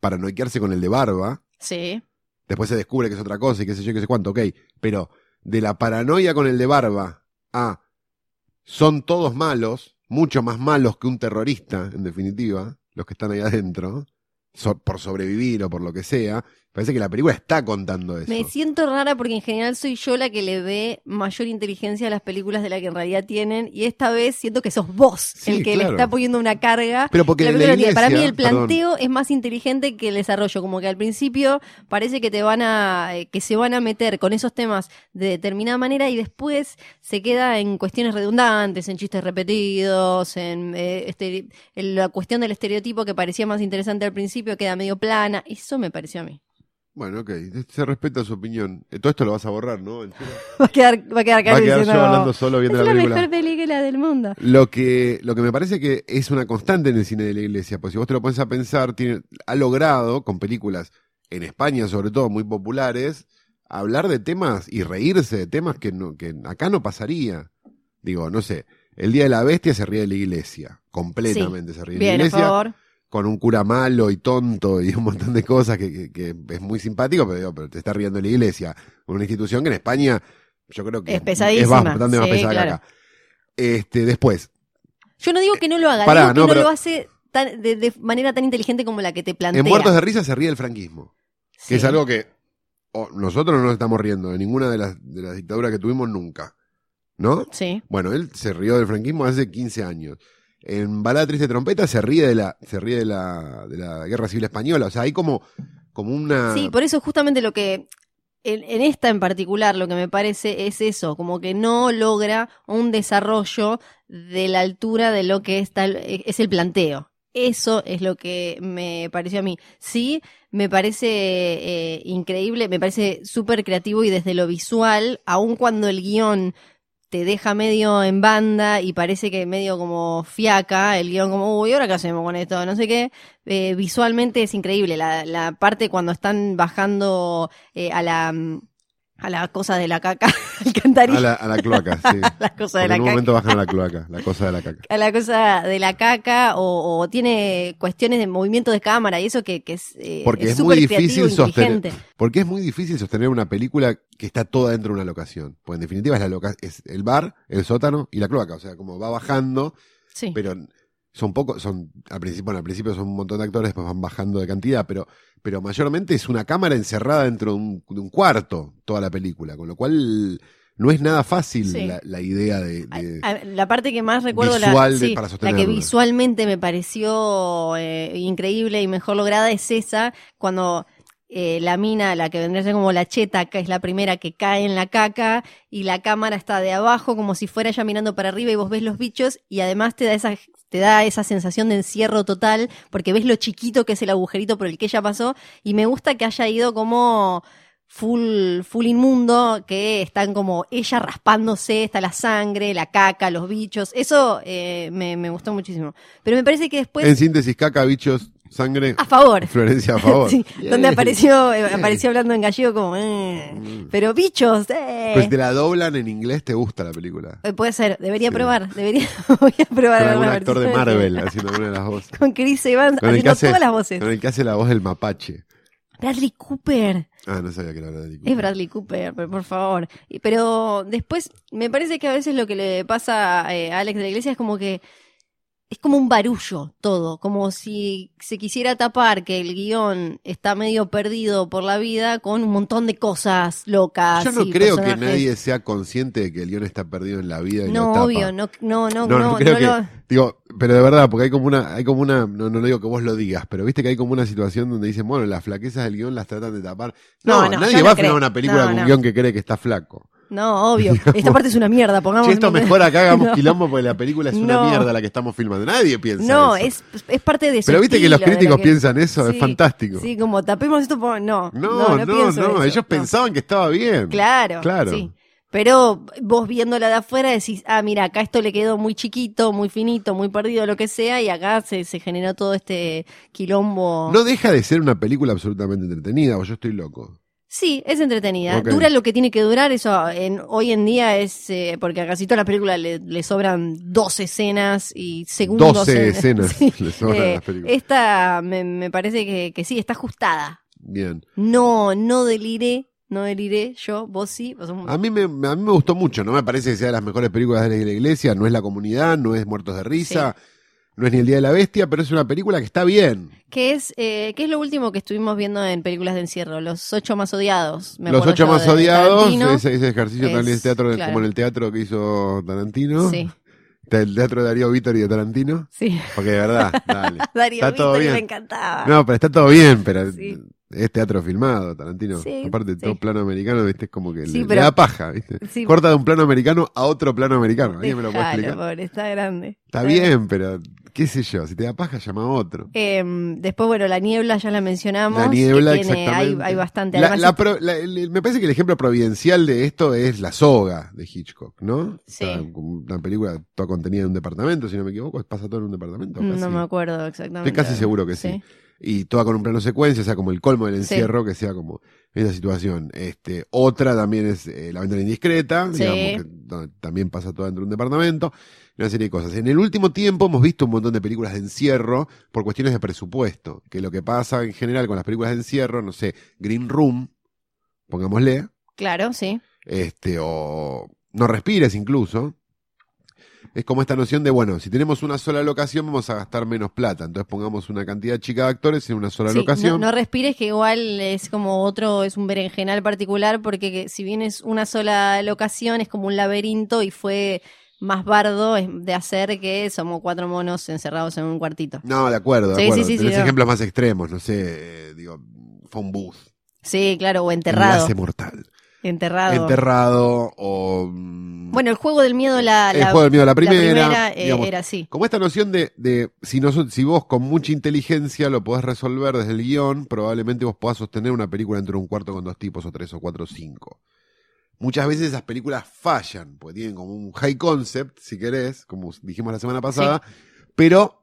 [SPEAKER 1] paranoiquearse con el de barba.
[SPEAKER 2] Sí.
[SPEAKER 1] Después se descubre que es otra cosa y qué sé yo, qué sé cuánto, ok. Pero de la paranoia con el de barba a son todos malos, mucho más malos que un terrorista, en definitiva, los que están ahí adentro, por sobrevivir o por lo que sea. Parece que la película está contando eso.
[SPEAKER 2] Me siento rara porque en general soy yo la que le ve mayor inteligencia a las películas de la que en realidad tienen. Y esta vez siento que sos vos
[SPEAKER 1] Sí,
[SPEAKER 2] el que
[SPEAKER 1] claro.
[SPEAKER 2] le está poniendo una carga.
[SPEAKER 1] Pero porque
[SPEAKER 2] La
[SPEAKER 1] la
[SPEAKER 2] tiene. Para mí
[SPEAKER 1] iglesia-
[SPEAKER 2] el planteo es más inteligente que el desarrollo, como que al principio parece que te van a, eh, que se van a meter con esos temas de determinada manera y después se queda en cuestiones redundantes, en chistes repetidos, en, eh, este, en la cuestión del estereotipo que parecía más interesante al principio queda medio plana. Eso me pareció a mí.
[SPEAKER 1] Bueno, ok, se respeta su opinión. Eh, Todo esto lo vas a borrar, ¿no?
[SPEAKER 2] Va a quedar, va a quedar
[SPEAKER 1] Va a quedar yo hablando solo
[SPEAKER 2] es
[SPEAKER 1] viendo
[SPEAKER 2] la
[SPEAKER 1] la película.
[SPEAKER 2] mejor película del mundo.
[SPEAKER 1] Lo que, lo que me parece que es una constante en el cine de la iglesia, pues si vos te lo pones a pensar, tiene, ha logrado, con películas en España sobre todo muy populares, hablar de temas y reírse de temas que, no, que acá no pasaría. Digo, no sé, el Día de la Bestia se ríe de la iglesia, completamente se ríe de la
[SPEAKER 2] Bien, a
[SPEAKER 1] iglesia,
[SPEAKER 2] favor.
[SPEAKER 1] Con un cura malo y tonto y un montón de cosas que, que- que es muy simpático, pero, digo, pero te está riendo la iglesia, una institución que en España yo creo que
[SPEAKER 2] Es pesadísima,
[SPEAKER 1] bastante más
[SPEAKER 2] sí,
[SPEAKER 1] pesada
[SPEAKER 2] claro.
[SPEAKER 1] que acá. Este, después,
[SPEAKER 2] Yo no digo que no lo haga,
[SPEAKER 1] Pará,
[SPEAKER 2] digo que
[SPEAKER 1] no,
[SPEAKER 2] no,
[SPEAKER 1] pero-
[SPEAKER 2] lo hace tan- de, de manera tan inteligente como la que te plantea.
[SPEAKER 1] En Muertos de Risa se ríe del franquismo, que
[SPEAKER 2] Sí.
[SPEAKER 1] es algo que oh, nosotros no nos estamos riendo de ninguna de las, de las dictaduras que tuvimos nunca. ¿No?
[SPEAKER 2] Sí.
[SPEAKER 1] Bueno, él se rió del franquismo hace 15 años. En Balada Triste Trompeta se ríe de la, se ríe de la, de la Guerra Civil Española. O sea, hay como, como una.
[SPEAKER 2] Sí, por eso justamente lo que en, esta en particular lo que me parece es eso, como que no logra un desarrollo de la altura de lo que es, es el planteo. Eso es lo que me pareció a mí. Sí, me parece eh, increíble, me parece súper creativo y desde lo visual, aun cuando el guion te deja medio en banda y parece que medio como fiaca, el guion como, uy, ¿ahora qué hacemos con esto? No sé qué. Eh, visualmente es increíble. La, la parte cuando están bajando eh, a la a la cosa de la caca, alcantarilla,
[SPEAKER 1] A la, a la cloaca, sí.
[SPEAKER 2] la cosa de la
[SPEAKER 1] en un
[SPEAKER 2] caca.
[SPEAKER 1] momento bajan a la cloaca, la cosa de la caca.
[SPEAKER 2] A la cosa de la caca o, o tiene cuestiones de movimiento de cámara y eso que, que es eh,
[SPEAKER 1] Porque es
[SPEAKER 2] súper
[SPEAKER 1] muy difícil sostener. Porque es muy difícil sostener una película que está toda dentro de una locación. Pues en definitiva es la loca es el bar, el sótano y la cloaca. O sea, como va bajando,
[SPEAKER 2] Sí.
[SPEAKER 1] pero son pocos, son, al principio, bueno, al principio son un montón de actores, después van bajando de cantidad, pero, pero mayormente es una cámara encerrada dentro de un, de un cuarto, toda la película, con lo cual no es nada fácil
[SPEAKER 2] Sí.
[SPEAKER 1] la, la idea de, de-
[SPEAKER 2] A- a- La parte que más recuerdo,
[SPEAKER 1] Visual
[SPEAKER 2] la,
[SPEAKER 1] de-
[SPEAKER 2] sí,
[SPEAKER 1] para
[SPEAKER 2] la que visualmente me pareció eh, increíble y mejor lograda es esa, cuando eh, la mina, la que vendría a ser como la cheta, que es la primera que cae en la caca, y la cámara está de abajo como si fuera ella mirando para arriba y vos ves los bichos, y además te da esa te da esa sensación de encierro total, porque ves lo chiquito que es el agujerito por el que ella pasó, y me gusta que haya ido como full, full inmundo, que están como ella raspándose, está la sangre, la caca, los bichos. Eso eh, me, me gustó muchísimo. Pero me parece que después,
[SPEAKER 1] en síntesis, caca, bichos, sangre,
[SPEAKER 2] a favor.
[SPEAKER 1] Florencia a favor.
[SPEAKER 2] Sí, donde apareció, eh, apareció hablando en gallego como, eh,
[SPEAKER 1] Mm.
[SPEAKER 2] pero bichos, eh.
[SPEAKER 1] Pues te la doblan en inglés, te gusta la película.
[SPEAKER 2] Eh, Puede ser, debería
[SPEAKER 1] Sí.
[SPEAKER 2] probar, debería, voy a probar
[SPEAKER 1] Con algún actor de. Marvel haciendo alguna de las voces.
[SPEAKER 2] Con Chris Evans
[SPEAKER 1] Con
[SPEAKER 2] haciendo
[SPEAKER 1] hace,
[SPEAKER 2] todas las voces.
[SPEAKER 1] con el que hace la voz del mapache.
[SPEAKER 2] Bradley Cooper.
[SPEAKER 1] Ah, no sabía que era Bradley
[SPEAKER 2] Es
[SPEAKER 1] Cooper.
[SPEAKER 2] Bradley Cooper, pero por favor. Pero después, me parece que a veces lo que le pasa a Alex de la Iglesia es como que es como un barullo todo, como si se quisiera tapar que el guion está medio perdido por la vida con un montón de cosas locas.
[SPEAKER 1] Yo no
[SPEAKER 2] y
[SPEAKER 1] creo que
[SPEAKER 2] personajes.
[SPEAKER 1] nadie sea consciente de que el guion está perdido en la vida y lo
[SPEAKER 2] No,
[SPEAKER 1] tapa.
[SPEAKER 2] obvio, no, no, no,
[SPEAKER 1] No,
[SPEAKER 2] no,
[SPEAKER 1] no creo
[SPEAKER 2] no
[SPEAKER 1] que-
[SPEAKER 2] lo-
[SPEAKER 1] Digo, pero de verdad, porque hay como una, hay como una, no, no lo digo que vos lo digas, pero viste que hay como una situación donde dicen, bueno, las flaquezas del guion las tratan de tapar. No,
[SPEAKER 2] No, no,
[SPEAKER 1] nadie va
[SPEAKER 2] no
[SPEAKER 1] a filmar una película
[SPEAKER 2] No,
[SPEAKER 1] con un
[SPEAKER 2] no.
[SPEAKER 1] guion que cree que está flaco.
[SPEAKER 2] No, obvio. Esta parte es una mierda, pongamos.
[SPEAKER 1] Che, esto mejor acá hagamos
[SPEAKER 2] No.
[SPEAKER 1] quilombo porque la película es una
[SPEAKER 2] No.
[SPEAKER 1] mierda la que estamos filmando. Nadie piensa
[SPEAKER 2] No,
[SPEAKER 1] eso.
[SPEAKER 2] es, es parte de su
[SPEAKER 1] Pero viste que los críticos
[SPEAKER 2] que-
[SPEAKER 1] piensan eso, es fantástico.
[SPEAKER 2] Sí, como tapemos esto, por- no.
[SPEAKER 1] No,
[SPEAKER 2] no,
[SPEAKER 1] no, no,
[SPEAKER 2] eso,
[SPEAKER 1] ellos pensaban que estaba bien.
[SPEAKER 2] Claro,
[SPEAKER 1] Claro.
[SPEAKER 2] sí. Pero vos viéndola de afuera decís, ah, mira, acá esto le quedó muy chiquito, muy finito, muy perdido, lo que sea, y acá se, se generó todo este quilombo.
[SPEAKER 1] No deja de ser una película absolutamente entretenida, o yo estoy loco.
[SPEAKER 2] Sí, es entretenida. Dura lo que tiene que durar, eso en, hoy en día es, eh, porque a casi toda la película le, le sobran dos escenas y segundos.
[SPEAKER 1] 12
[SPEAKER 2] en-
[SPEAKER 1] escenas
[SPEAKER 2] Sí.
[SPEAKER 1] le sobran
[SPEAKER 2] Eh,
[SPEAKER 1] las películas.
[SPEAKER 2] esta me, me parece que, que sí, está ajustada.
[SPEAKER 1] Bien.
[SPEAKER 2] No, no deliré, no deliré yo, vos sí. vos
[SPEAKER 1] A mí, me, a mí me gustó mucho, no me parece que sea de las mejores películas de la iglesia, no es La Comunidad, no es Muertos de Risa, no es ni El Día de la Bestia, pero es una película que está bien.
[SPEAKER 2] ¿Qué es, eh, ¿Qué es lo último que estuvimos viendo en películas de encierro? Los ocho más odiados. me
[SPEAKER 1] Los ocho más odiados, ese, ese ejercicio
[SPEAKER 2] Es-
[SPEAKER 1] también es teatro,
[SPEAKER 2] claro.
[SPEAKER 1] como en el teatro que hizo Tarantino,
[SPEAKER 2] Sí,
[SPEAKER 1] el teatro de Darío Vítor y de Tarantino,
[SPEAKER 2] sí.
[SPEAKER 1] porque de verdad, dale.
[SPEAKER 2] Darío
[SPEAKER 1] Está todo bien.
[SPEAKER 2] me encantaba.
[SPEAKER 1] No, pero está todo bien, pero
[SPEAKER 2] Sí.
[SPEAKER 1] es teatro filmado, Tarantino.
[SPEAKER 2] Sí,
[SPEAKER 1] Aparte, todo plano americano, viste, es como que le, le
[SPEAKER 2] pero-
[SPEAKER 1] da paja, viste.
[SPEAKER 2] Sí.
[SPEAKER 1] Corta de un plano americano a otro plano americano. ¿Alguien me lo puede explicar?
[SPEAKER 2] pobre, está grande.
[SPEAKER 1] Está bien, pero qué sé yo, si te da paja, llama a otro.
[SPEAKER 2] Eh, después, bueno, la niebla ya la mencionamos.
[SPEAKER 1] La niebla,
[SPEAKER 2] que tiene- hay,
[SPEAKER 1] exactamente.
[SPEAKER 2] hay bastante.
[SPEAKER 1] La-
[SPEAKER 2] Además,
[SPEAKER 1] la pro- la- el- me parece que el ejemplo providencial de esto es La Soga de Hitchcock, ¿no?
[SPEAKER 2] Sí.
[SPEAKER 1] Está una película toda contenida en un departamento, si no me equivoco, pasa todo en un departamento.
[SPEAKER 2] no me acuerdo exactamente.
[SPEAKER 1] Estoy casi seguro que sí. Y toda con un plano secuencia, o sea, como el colmo del
[SPEAKER 2] Sí.
[SPEAKER 1] encierro, que sea como esa situación. Este, otra también es eh, La ventana indiscreta,
[SPEAKER 2] Sí.
[SPEAKER 1] digamos, que donde también pasa todo dentro de un departamento, una serie de cosas. En el último tiempo hemos visto un montón de películas de encierro por cuestiones de presupuesto, que lo que pasa en general con las películas de encierro, no sé, Green Room, pongámosle,
[SPEAKER 2] Claro, sí.
[SPEAKER 1] este, o No respires incluso. Es como esta noción de, bueno, si tenemos una sola locación vamos a gastar menos plata, entonces pongamos una cantidad chica de actores en una sola
[SPEAKER 2] Sí,
[SPEAKER 1] locación.
[SPEAKER 2] No, no respires que igual es como otro, es un berenjenal particular porque que si bien es una sola locación es como un laberinto y fue más bardo de hacer que somos cuatro monos encerrados en un cuartito.
[SPEAKER 1] No, de acuerdo, de
[SPEAKER 2] Sí,
[SPEAKER 1] acuerdo.
[SPEAKER 2] sí, sí,
[SPEAKER 1] Tenés
[SPEAKER 2] no.
[SPEAKER 1] ejemplos más extremos, no sé, eh, digo, phone booth.
[SPEAKER 2] Sí, claro, o enterrado.
[SPEAKER 1] Enlace mortal.
[SPEAKER 2] Enterrado.
[SPEAKER 1] Enterrado o... mm,
[SPEAKER 2] Bueno, el juego del miedo, la,
[SPEAKER 1] el
[SPEAKER 2] la-
[SPEAKER 1] juego del miedo la
[SPEAKER 2] la
[SPEAKER 1] primera.
[SPEAKER 2] eh,
[SPEAKER 1] digamos,
[SPEAKER 2] era así.
[SPEAKER 1] Como esta noción de, de si, no, si vos con mucha inteligencia lo podés resolver desde el guion, probablemente vos podás sostener una película dentro de un cuarto con dos tipos, o tres, o cuatro, o cinco. Muchas veces esas películas fallan, porque tienen como un high concept, si querés, como dijimos la semana pasada, pero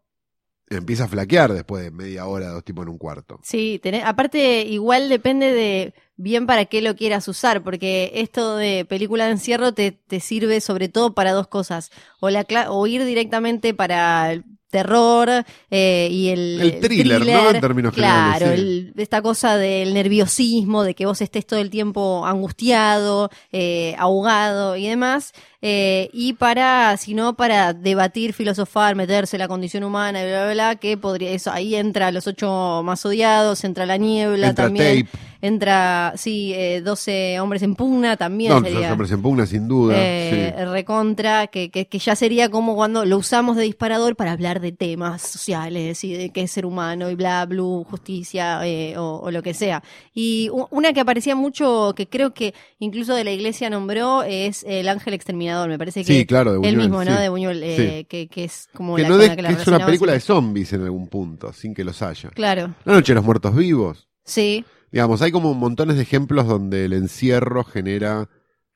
[SPEAKER 1] empieza a flaquear después de media hora, dos tipos en un cuarto.
[SPEAKER 2] Sí, tenés- aparte igual depende de bien para qué lo quieras usar, porque esto de película de encierro te, te sirve sobre todo para dos cosas, o, la, o ir directamente para terror eh, y el,
[SPEAKER 1] El thriller, ¿no? En términos
[SPEAKER 2] claro,
[SPEAKER 1] generales, sí.
[SPEAKER 2] el- esta cosa del nerviosismo, de que vos estés todo el tiempo angustiado, eh, ahogado y demás, eh, y para, si no, para debatir, filosofar, meterse en la condición humana, bla, bla, bla, que podría, eso, ahí entra los ocho más odiados, entra la niebla
[SPEAKER 1] Entra
[SPEAKER 2] también,
[SPEAKER 1] Tape.
[SPEAKER 2] Entra, sí, eh, 12 hombres en pugna también
[SPEAKER 1] No,
[SPEAKER 2] sería.
[SPEAKER 1] hombres en pugna, sin duda.
[SPEAKER 2] eh,
[SPEAKER 1] sí.
[SPEAKER 2] recontra, que, que, que ya sería como cuando lo usamos de disparador para hablar de temas sociales y de qué es ser humano y bla, bla, justicia eh, o, o lo que sea. Y una que aparecía mucho, que creo que incluso de la iglesia nombró, es El Ángel Exterminador. Me parece que
[SPEAKER 1] Sí, claro, de
[SPEAKER 2] él mismo, ¿no?
[SPEAKER 1] sí.
[SPEAKER 2] De Buñuel, eh, que, que es como
[SPEAKER 1] Que,
[SPEAKER 2] la
[SPEAKER 1] no de-
[SPEAKER 2] que la
[SPEAKER 1] es una película de zombies en algún punto, sin que los haya.
[SPEAKER 2] Claro,
[SPEAKER 1] La noche de los muertos vivos.
[SPEAKER 2] sí.
[SPEAKER 1] Digamos, hay como montones de ejemplos donde el encierro genera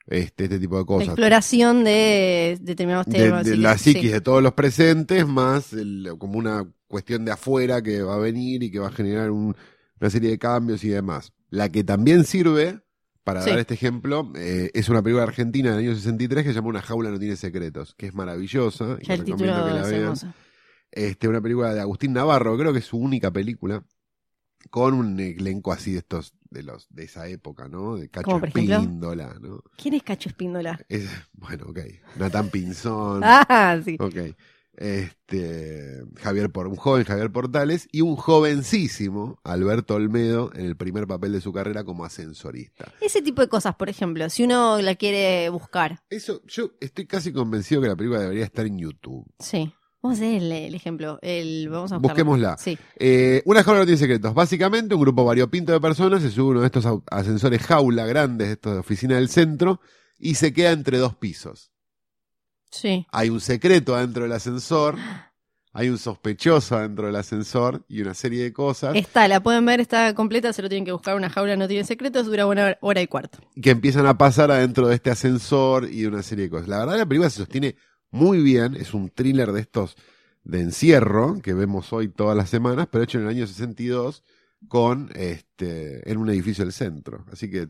[SPEAKER 1] este, este tipo de
[SPEAKER 2] La
[SPEAKER 1] cosas.
[SPEAKER 2] exploración de determinados
[SPEAKER 1] De,
[SPEAKER 2] temas.
[SPEAKER 1] de
[SPEAKER 2] y
[SPEAKER 1] la psiquis
[SPEAKER 2] sí.
[SPEAKER 1] de todos los presentes, más el- como una cuestión de afuera que va a venir y que va a generar un- una serie de cambios y demás. La que también sirve, para
[SPEAKER 2] Sí.
[SPEAKER 1] dar este ejemplo, eh, es una película argentina del año 63 que se llama Una jaula no tiene secretos, que es maravillosa. y
[SPEAKER 2] Ya el
[SPEAKER 1] recomiendo
[SPEAKER 2] título
[SPEAKER 1] que la
[SPEAKER 2] es
[SPEAKER 1] vean. Este, una película de Agustín Navarro, creo que es su única película, con un elenco así de estos de los de esa época, ¿no? De Cacho. Espíndola, ¿no?
[SPEAKER 2] ¿Quién es Cacho Espíndola?
[SPEAKER 1] Es- bueno, ok. Natán Pinzón.
[SPEAKER 2] Ah, sí.
[SPEAKER 1] Ok. Este, Javier por un joven Javier Portales y un jovencísimo Alberto Olmedo en el primer papel de su carrera como ascensorista.
[SPEAKER 2] Ese tipo de cosas, por ejemplo, si uno la quiere buscar.
[SPEAKER 1] Eso, yo estoy casi convencido que la película debería estar en YouTube.
[SPEAKER 2] Sí. Vamos a hacer el, el ejemplo. El, vamos a buscarlo.
[SPEAKER 1] Busquémosla.
[SPEAKER 2] Sí.
[SPEAKER 1] Eh, una jaula no tiene secretos. Básicamente, un grupo variopinto de personas se sube uno de estos ascensores jaula grandes, estos de oficina del centro, y se queda entre dos pisos.
[SPEAKER 2] Sí.
[SPEAKER 1] Hay un secreto adentro del ascensor, hay un sospechoso adentro del ascensor y una serie de cosas
[SPEAKER 2] Está, la pueden ver, está completa, se lo tienen que buscar. Una jaula no tiene secretos, dura una hora, hora y cuarto.
[SPEAKER 1] que empiezan a pasar adentro de este ascensor y de una serie de cosas. La verdad, la película se sostiene muy bien. Es un thriller de estos de encierro que vemos hoy todas las semanas, pero hecho en el año 62 con este en un edificio del centro. Así que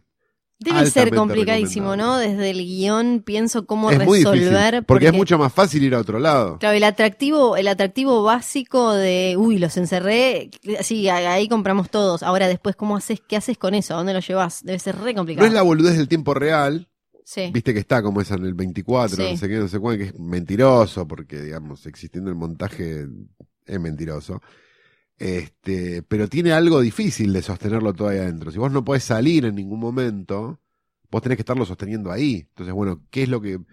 [SPEAKER 2] Debe ser complicadísimo, ¿no? Desde el guion pienso cómo
[SPEAKER 1] es muy
[SPEAKER 2] resolver.
[SPEAKER 1] difícil, porque, es mucho más fácil ir a otro lado.
[SPEAKER 2] Claro, el atractivo, el atractivo básico de, uy, los encerré, sí, ahí compramos todos. Ahora después, ¿cómo haces, qué haces con eso? ¿A dónde lo llevas? Debe ser re
[SPEAKER 1] No
[SPEAKER 2] complicado.
[SPEAKER 1] es la boludez del tiempo real,
[SPEAKER 2] Sí,
[SPEAKER 1] viste que está como esa en el 24,
[SPEAKER 2] Sí.
[SPEAKER 1] no sé qué, no sé cuál, que es mentiroso, porque digamos, existiendo el montaje es mentiroso. Este, pero tiene algo difícil de sostenerlo todo ahí adentro. Si vos no podés salir en ningún momento, vos tenés que estarlo sosteniendo ahí. Entonces, bueno, ¿qué es lo que, que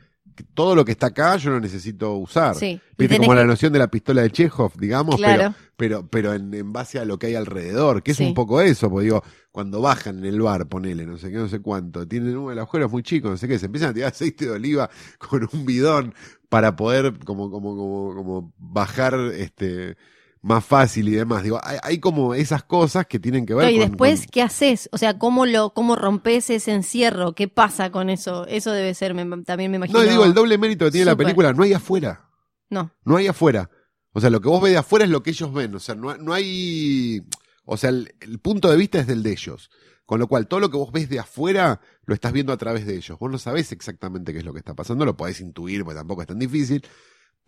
[SPEAKER 1] todo lo que está acá yo lo necesito usar?
[SPEAKER 2] sí.
[SPEAKER 1] Viste como la noción de la pistola de Chekhov, digamos,
[SPEAKER 2] Claro.
[SPEAKER 1] pero, pero, pero en, en base a lo que hay alrededor, que es
[SPEAKER 2] Sí.
[SPEAKER 1] un poco eso, porque digo, cuando bajan en el bar, ponele, no sé qué, no sé cuánto, tienen un el agujero es muy chico, no sé qué, se empiezan a tirar aceite de oliva con un bidón para poder como, como, como, como bajar este más fácil y demás. Digo, hay, hay como esas cosas que tienen que ver
[SPEAKER 2] Claro, y
[SPEAKER 1] con-
[SPEAKER 2] después,
[SPEAKER 1] con-
[SPEAKER 2] ¿qué haces? O sea, ¿cómo lo, cómo rompes ese encierro? ¿Qué pasa con eso? Eso debe ser, me- también me imagino.
[SPEAKER 1] No, y digo, el doble mérito que tiene la película no hay afuera.
[SPEAKER 2] No,
[SPEAKER 1] No hay afuera. O sea, lo que vos ves de afuera es lo que ellos ven. O sea, no, no hay. O sea, el, el punto de vista es del de ellos. Con lo cual, todo lo que vos ves de afuera lo estás viendo a través de ellos. Vos no sabés exactamente qué es lo que está pasando, lo podés intuir, porque tampoco es tan difícil.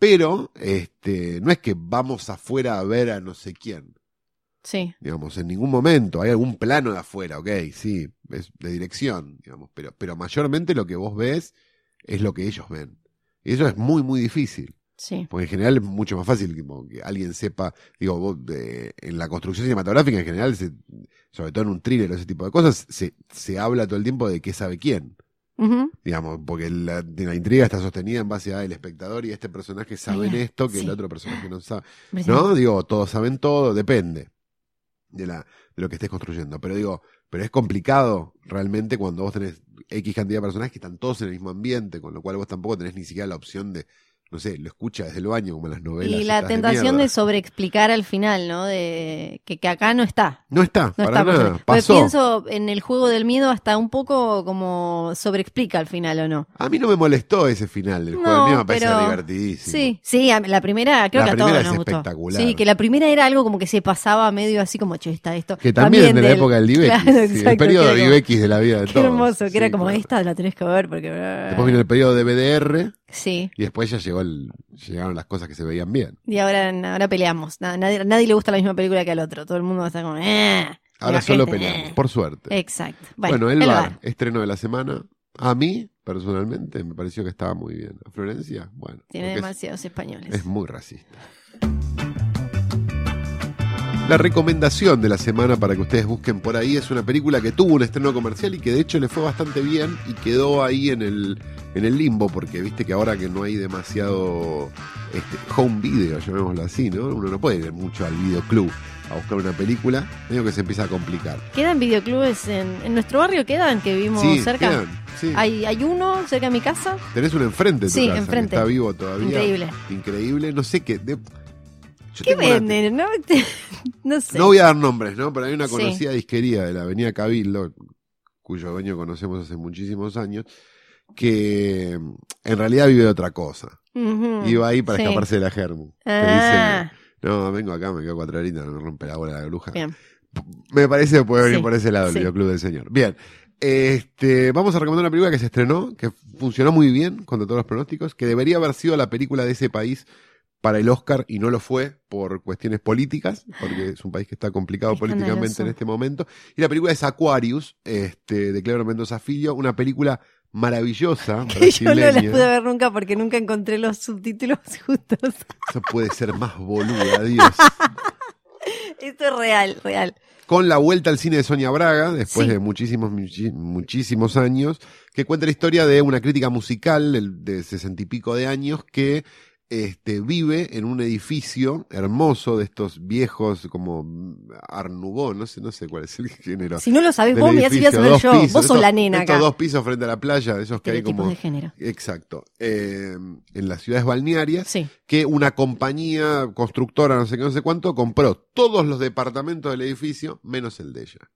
[SPEAKER 1] Pero, este, no es que vamos afuera a ver a no sé quién.
[SPEAKER 2] sí.
[SPEAKER 1] Digamos, en ningún momento. Hay algún plano de afuera, ok, sí, es de dirección, digamos. Pero, pero mayormente lo que vos ves es lo que ellos ven. Y eso es muy, muy difícil.
[SPEAKER 2] Sí,
[SPEAKER 1] Porque en general es mucho más fácil que, que alguien sepa, digo, vos, de- en la construcción cinematográfica en general, se- sobre todo en un thriller o ese tipo de cosas, se, se habla todo el tiempo de qué sabe quién. Digamos, porque la, la intriga está sostenida en base a el espectador y este personaje sabe
[SPEAKER 2] Mira,
[SPEAKER 1] esto que
[SPEAKER 2] sí.
[SPEAKER 1] el otro personaje no sabe. ¿No? Digo, todos saben todo, depende de, la, de lo que estés construyendo. Pero digo, pero es complicado realmente cuando vos tenés X cantidad de personajes que están todos en el mismo ambiente, con lo cual vos tampoco tenés ni siquiera la opción de, no sé, lo escucha desde el baño como en las novelas.
[SPEAKER 2] Y la tentación de,
[SPEAKER 1] mierda.
[SPEAKER 2] sobreexplicar al final, ¿no? De que, que acá no está.
[SPEAKER 1] No está,
[SPEAKER 2] No
[SPEAKER 1] para
[SPEAKER 2] está.
[SPEAKER 1] nada. Pasó.
[SPEAKER 2] pienso en el juego del miedo hasta un poco como sobreexplica al final, ¿o no?
[SPEAKER 1] A mí no me molestó ese final del juego.
[SPEAKER 2] No,
[SPEAKER 1] A mí me parece
[SPEAKER 2] pero-
[SPEAKER 1] divertidísimo.
[SPEAKER 2] Sí, sí, la primera creo
[SPEAKER 1] La
[SPEAKER 2] que a todos
[SPEAKER 1] es
[SPEAKER 2] nos gustó.
[SPEAKER 1] espectacular.
[SPEAKER 2] Sí, que la primera era algo como que se pasaba medio así como, che, está esto.
[SPEAKER 1] Que también, de la
[SPEAKER 2] del-
[SPEAKER 1] época del.
[SPEAKER 2] Claro,
[SPEAKER 1] sí, el periodo de Vivex de la vida de
[SPEAKER 2] Qué
[SPEAKER 1] todos.
[SPEAKER 2] hermoso, que era como,
[SPEAKER 1] claro.
[SPEAKER 2] esta la tenés que ver porque...
[SPEAKER 1] Después vino el periodo de BDR
[SPEAKER 2] Sí,
[SPEAKER 1] y después ya llegó el, llegaron las cosas que se veían bien.
[SPEAKER 2] y ahora, ahora peleamos. Na- Nadie, nadie le gusta la misma película que al otro. Todo el mundo está como... Eh.
[SPEAKER 1] Ahora solo
[SPEAKER 2] gente,
[SPEAKER 1] peleamos,
[SPEAKER 2] eh.
[SPEAKER 1] por suerte.
[SPEAKER 2] Exacto. Bueno,
[SPEAKER 1] Bueno, el,
[SPEAKER 2] el
[SPEAKER 1] bar,
[SPEAKER 2] bar.
[SPEAKER 1] estreno de la semana. A mí, personalmente, me pareció que estaba muy bien. A Florencia, bueno.
[SPEAKER 2] Tiene
[SPEAKER 1] es-
[SPEAKER 2] demasiados españoles.
[SPEAKER 1] es muy racista. La recomendación de la semana para que ustedes busquen por ahí es una película que tuvo un estreno comercial y que de hecho le fue bastante bien y quedó ahí en el, en el limbo, porque viste que ahora que no hay demasiado este, home video, llamémoslo así, ¿no? Uno no puede ir mucho al videoclub a buscar una película, medio que se empieza a complicar.
[SPEAKER 2] ¿Quedan videoclubes en, en nuestro barrio? ¿Quedan que vivimos
[SPEAKER 1] Sí,
[SPEAKER 2] cerca?
[SPEAKER 1] quedan, sí.
[SPEAKER 2] Hay, hay uno cerca de mi casa.
[SPEAKER 1] Tenés uno enfrente de tu
[SPEAKER 2] Sí,
[SPEAKER 1] casa, que
[SPEAKER 2] enfrente.
[SPEAKER 1] está vivo todavía.
[SPEAKER 2] Increíble.
[SPEAKER 1] Increíble, no sé qué. de- yo
[SPEAKER 2] ¿Qué
[SPEAKER 1] una-
[SPEAKER 2] venden? No, no sé.
[SPEAKER 1] No voy a dar nombres, ¿no? Pero hay una
[SPEAKER 2] Sí.
[SPEAKER 1] conocida disquería de la Avenida Cabildo, cuyo dueño conocemos hace muchísimos años, que mm, en realidad vive de otra cosa. Iba ahí para
[SPEAKER 2] Sí.
[SPEAKER 1] escaparse de la germu.
[SPEAKER 2] Ah,
[SPEAKER 1] dice, no, vengo acá, me quedo cuatro horitas, no me rompe la bola la bruja.
[SPEAKER 2] bien.
[SPEAKER 1] Me parece que puede venir
[SPEAKER 2] Sí,
[SPEAKER 1] por ese lado el videoclub del señor. Bien. Este, vamos a recomendar una película que se estrenó, que funcionó muy bien contra todos los pronósticos, que debería haber sido la película de ese país para el Oscar y no lo fue por cuestiones políticas, porque es un país que está complicado políticamente en este momento. Y la película es Aquarius, este, de Cleber Mendoza Filho, una película maravillosa,
[SPEAKER 2] Que yo no la pude ver nunca porque nunca encontré los subtítulos justos.
[SPEAKER 1] Eso puede ser más boluda, Dios.
[SPEAKER 2] Esto es real, real.
[SPEAKER 1] Con la vuelta al cine de Sonia Braga, después
[SPEAKER 2] Sí.
[SPEAKER 1] de muchísimos, muchísimos años, que cuenta la historia de una crítica musical de sesenta y pico de años que este, vive en un edificio hermoso de estos viejos como Art Nouveau, no sé, no sé cuál es el género.
[SPEAKER 2] Si no lo sabés
[SPEAKER 1] del
[SPEAKER 2] vos, mirá si voy a saber yo.
[SPEAKER 1] pisos,
[SPEAKER 2] vos sos
[SPEAKER 1] estos-
[SPEAKER 2] la nena
[SPEAKER 1] estos
[SPEAKER 2] acá.
[SPEAKER 1] dos pisos frente a la playa, de esos que hay como...
[SPEAKER 2] de género.
[SPEAKER 1] Exacto. eh, en las ciudades balnearias,
[SPEAKER 2] Sí.
[SPEAKER 1] que una compañía constructora, no sé qué, no sé cuánto, compró todos los departamentos del edificio, menos el de ella.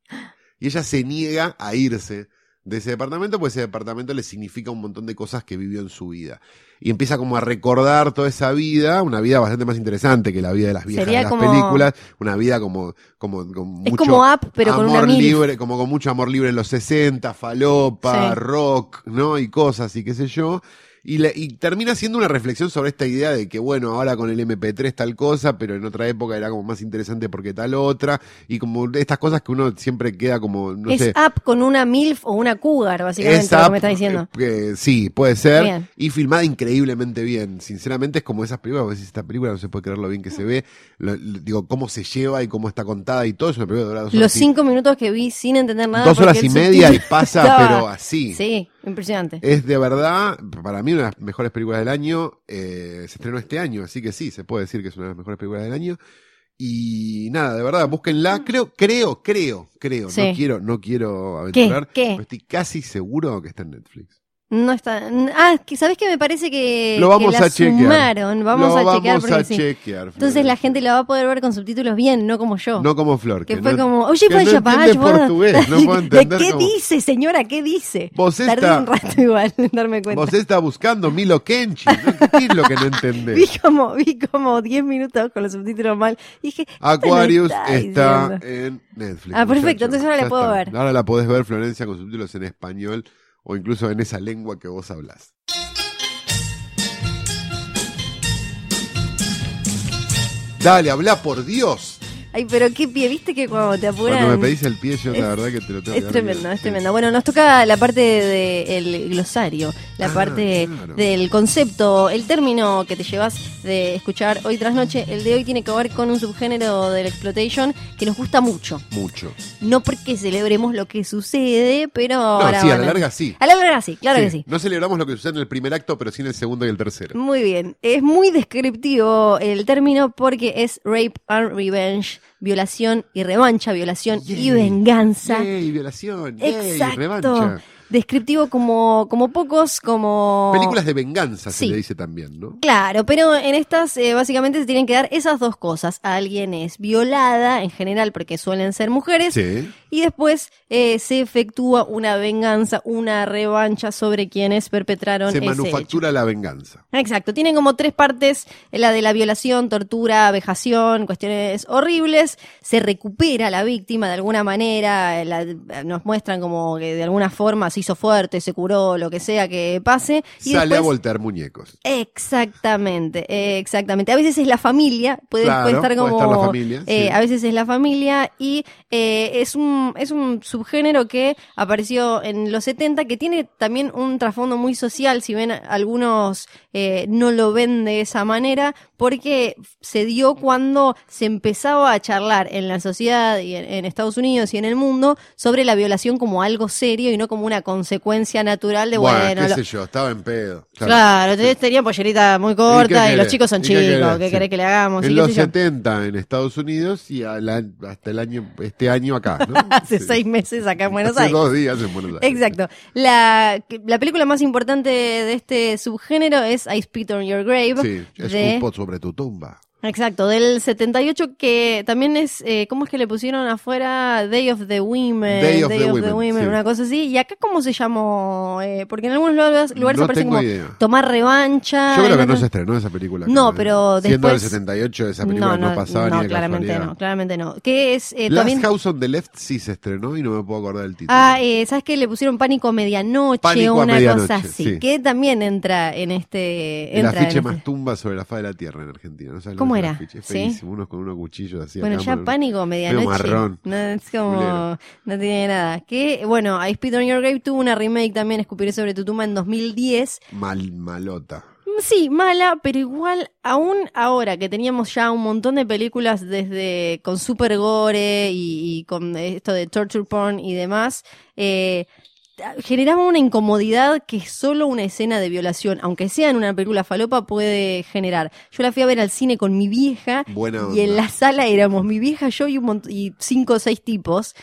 [SPEAKER 1] Y ella se niega a irse de ese departamento, pues ese departamento le significa un montón de cosas que vivió en su vida. Y empieza como a recordar toda esa vida, una vida bastante más interesante que la vida de las viejas
[SPEAKER 2] Sería
[SPEAKER 1] de las
[SPEAKER 2] como-
[SPEAKER 1] películas, una vida como, como, con
[SPEAKER 2] Es
[SPEAKER 1] mucho
[SPEAKER 2] como Up, pero con
[SPEAKER 1] amor
[SPEAKER 2] una mil.
[SPEAKER 1] libre, como con mucho amor libre en los 60, falopa,
[SPEAKER 2] Sí.
[SPEAKER 1] rock, ¿no? Y cosas y qué sé yo. Y, le- y termina siendo una reflexión sobre esta idea de que, bueno, ahora con el MP3 tal cosa, pero en otra época era como más interesante porque tal otra. Y como de estas cosas que uno siempre queda como, no
[SPEAKER 2] es
[SPEAKER 1] sé.
[SPEAKER 2] Up con una MILF o una Cougar, básicamente,
[SPEAKER 1] es
[SPEAKER 2] lo que me estás diciendo.
[SPEAKER 1] eh, eh, sí, puede ser.
[SPEAKER 2] Bien.
[SPEAKER 1] Y filmada increíblemente bien. Sinceramente es como esas películas, vos decís, esta película no se puede creer lo bien que se ve. Lo- lo- digo, cómo se lleva y cómo está contada y todo. Es una película dura dos horas
[SPEAKER 2] Los
[SPEAKER 1] y-
[SPEAKER 2] cinco minutos que vi sin entender nada.
[SPEAKER 1] dos horas y media y pasa, pero así.
[SPEAKER 2] Sí, impresionante.
[SPEAKER 1] Es de verdad, para mí, una de las mejores películas del año. eh, se estrenó este año, así que sí, se puede decir que es una de las mejores películas del año. Y nada, de verdad, búsquenla. Creo, creo, creo, creo.
[SPEAKER 2] Sí.
[SPEAKER 1] No quiero, no quiero
[SPEAKER 2] ¿Qué?
[SPEAKER 1] aventurar.
[SPEAKER 2] ¿Qué?
[SPEAKER 1] pero estoy casi seguro que está en Netflix.
[SPEAKER 2] No está. Ah, que- ¿sabés qué me parece que,
[SPEAKER 1] Lo vamos
[SPEAKER 2] que la
[SPEAKER 1] a chequear.
[SPEAKER 2] sumaron? Vamos
[SPEAKER 1] Lo
[SPEAKER 2] a chequear
[SPEAKER 1] vamos a
[SPEAKER 2] sí.
[SPEAKER 1] chequear,
[SPEAKER 2] Entonces la gente la va a poder ver con subtítulos bien, no como yo.
[SPEAKER 1] No como Flor.
[SPEAKER 2] que fue
[SPEAKER 1] no-
[SPEAKER 2] como, oye,
[SPEAKER 1] que
[SPEAKER 2] fue
[SPEAKER 1] no portugués, no puedo entender
[SPEAKER 2] ¿Qué
[SPEAKER 1] cómo-
[SPEAKER 2] dice, señora? ¿Qué dice?
[SPEAKER 1] Vos
[SPEAKER 2] Tardé un rato igual en darme cuenta.
[SPEAKER 1] Vos está buscando Milo Kenchi. ¿no? ¿Qué es lo que no entendés?
[SPEAKER 2] Vi como, vi como 10 minutos con los subtítulos mal. Y dije, ¿qué
[SPEAKER 1] Aquarius está
[SPEAKER 2] diciendo?
[SPEAKER 1] en Netflix.
[SPEAKER 2] Ah, perfecto, entonces ahora la puedo
[SPEAKER 1] está.
[SPEAKER 2] ver.
[SPEAKER 1] Ahora la podés ver, Florencia, con subtítulos en español o incluso en esa lengua que vos hablás. Dale, habla por Dios.
[SPEAKER 2] Ay, pero qué pie, viste que cuando te apuran.
[SPEAKER 1] Cuando me pedís el pie, yo
[SPEAKER 2] Es-
[SPEAKER 1] la verdad que te lo tengo
[SPEAKER 2] Es tremendo, es tremendo. Bueno, nos toca la parte del glosario, la
[SPEAKER 1] Ah,
[SPEAKER 2] parte
[SPEAKER 1] claro.
[SPEAKER 2] del concepto, el término que te llevas de escuchar hoy tras noche. El de hoy tiene que ver con un subgénero del exploitation que nos gusta mucho.
[SPEAKER 1] Mucho.
[SPEAKER 2] No porque celebremos lo que sucede, pero.
[SPEAKER 1] No,
[SPEAKER 2] ahora
[SPEAKER 1] sí, a la larga sí.
[SPEAKER 2] A la larga sí, claro que sí.
[SPEAKER 1] No celebramos lo que sucede en el primer acto, pero sí en el segundo y el tercero.
[SPEAKER 2] Muy bien. Es muy descriptivo el término porque es rape and revenge, violación y revancha, violación y venganza.
[SPEAKER 1] Violación,
[SPEAKER 2] Exacto.
[SPEAKER 1] revancha.
[SPEAKER 2] Descriptivo como, como pocos, como...
[SPEAKER 1] Películas de venganza se le dice también, ¿no?
[SPEAKER 2] Claro, pero en estas eh, básicamente se tienen que dar esas dos cosas. Alguien es violada, en general, porque suelen ser mujeres,
[SPEAKER 1] Sí.
[SPEAKER 2] Y después eh, se efectúa una venganza, una revancha sobre quienes perpetraron
[SPEAKER 1] Se
[SPEAKER 2] ese hecho.
[SPEAKER 1] manufactura la venganza.
[SPEAKER 2] Exacto, tienen como tres partes, eh, la de la violación, tortura, vejación, cuestiones horribles, se recupera la víctima de alguna manera, eh, la- nos muestran como que de alguna forma se hizo fuerte, se curó, lo que sea que pase. Y
[SPEAKER 1] Sale a voltear muñecos.
[SPEAKER 2] Exactamente, eh, exactamente. A veces es la familia, puede,
[SPEAKER 1] Claro,
[SPEAKER 2] puede estar
[SPEAKER 1] puede
[SPEAKER 2] como...
[SPEAKER 1] estar la familia,
[SPEAKER 2] eh,
[SPEAKER 1] sí.
[SPEAKER 2] A veces es la familia y eh, es, un, es un subgénero que apareció en los 70 que tiene también un trasfondo muy social, si ven algunos eh, no lo ven de esa manera, porque se dio cuando se empezaba a charlar en la sociedad y en, en Estados Unidos y en el mundo sobre la violación como algo serio y no como una consecuencia natural de,
[SPEAKER 1] Bueno,
[SPEAKER 2] bueno,
[SPEAKER 1] qué
[SPEAKER 2] lo-
[SPEAKER 1] sé yo, estaba en pedo.
[SPEAKER 2] Claro, entonces tenía pollerita muy
[SPEAKER 1] ¿Y
[SPEAKER 2] corta y, los chicos son
[SPEAKER 1] ¿Y qué
[SPEAKER 2] chicos,
[SPEAKER 1] querés?
[SPEAKER 2] ¿qué
[SPEAKER 1] Sí.
[SPEAKER 2] querés que le hagamos?
[SPEAKER 1] En los
[SPEAKER 2] sé yo.
[SPEAKER 1] 70 en Estados Unidos y año- hasta el año, este año acá, ¿no?
[SPEAKER 2] Hace
[SPEAKER 1] Sí.
[SPEAKER 2] seis meses acá en Buenos
[SPEAKER 1] Hace
[SPEAKER 2] Aires.
[SPEAKER 1] dos días en Buenos Aires.
[SPEAKER 2] Exacto. La, la película más importante de este subgénero es I Spit on Your Grave.
[SPEAKER 1] Sí,
[SPEAKER 2] de-
[SPEAKER 1] escupo sobre tu tumba.
[SPEAKER 2] Exacto, del 78 que también es, eh, ¿cómo es que le pusieron afuera? Day of the Women,
[SPEAKER 1] Day of the Women, sí.
[SPEAKER 2] una cosa así. ¿Y acá cómo se llamó? Eh, porque en algunos lugares, lugares
[SPEAKER 1] No
[SPEAKER 2] aparece como
[SPEAKER 1] idea.
[SPEAKER 2] tomar revancha.
[SPEAKER 1] Yo creo que no
[SPEAKER 2] otros-
[SPEAKER 1] se estrenó esa película. acá,
[SPEAKER 2] No,
[SPEAKER 1] ¿eh?
[SPEAKER 2] pero
[SPEAKER 1] Siendo del
[SPEAKER 2] después-
[SPEAKER 1] 78, esa película no, pasaba
[SPEAKER 2] no,
[SPEAKER 1] ni de
[SPEAKER 2] claramente
[SPEAKER 1] casualidad.
[SPEAKER 2] no, claramente no. Que es eh,
[SPEAKER 1] Last
[SPEAKER 2] también...
[SPEAKER 1] House on the Left sí se estrenó y no me puedo acordar del título.
[SPEAKER 2] Ah, eh, ¿sabes qué? Le pusieron Pánico a Medianoche
[SPEAKER 1] Pánico
[SPEAKER 2] o
[SPEAKER 1] a
[SPEAKER 2] una
[SPEAKER 1] Medianoche,
[SPEAKER 2] cosa así.
[SPEAKER 1] sí.
[SPEAKER 2] Que también entra en este...
[SPEAKER 1] el
[SPEAKER 2] Entra
[SPEAKER 1] afiche
[SPEAKER 2] en
[SPEAKER 1] más
[SPEAKER 2] este-
[SPEAKER 1] tumba sobre la faz de la tierra en Argentina. ¿no sabes
[SPEAKER 2] ¿Cómo era? ¿Sí?
[SPEAKER 1] unos con unos cuchillos así.
[SPEAKER 2] Bueno,
[SPEAKER 1] acá,
[SPEAKER 2] ya pánico medianoche.
[SPEAKER 1] marrón.
[SPEAKER 2] No, es como.
[SPEAKER 1] Fulero.
[SPEAKER 2] No tiene nada. Que, bueno, I Spit on Your Grave tuvo una remake también, Escupiré sobre tu tumba en 2010.
[SPEAKER 1] Mal, malota.
[SPEAKER 2] Mm, Sí, mala, pero igual, aún ahora que teníamos ya un montón de películas desde con super gore y, y con esto de torture porn y demás, eh, generaba una incomodidad que solo una escena de violación, aunque sea en una película falopa, puede generar. Yo la fui a ver al cine con mi vieja
[SPEAKER 1] Buena
[SPEAKER 2] y en la sala éramos mi vieja, yo y, un y cinco o seis tipos.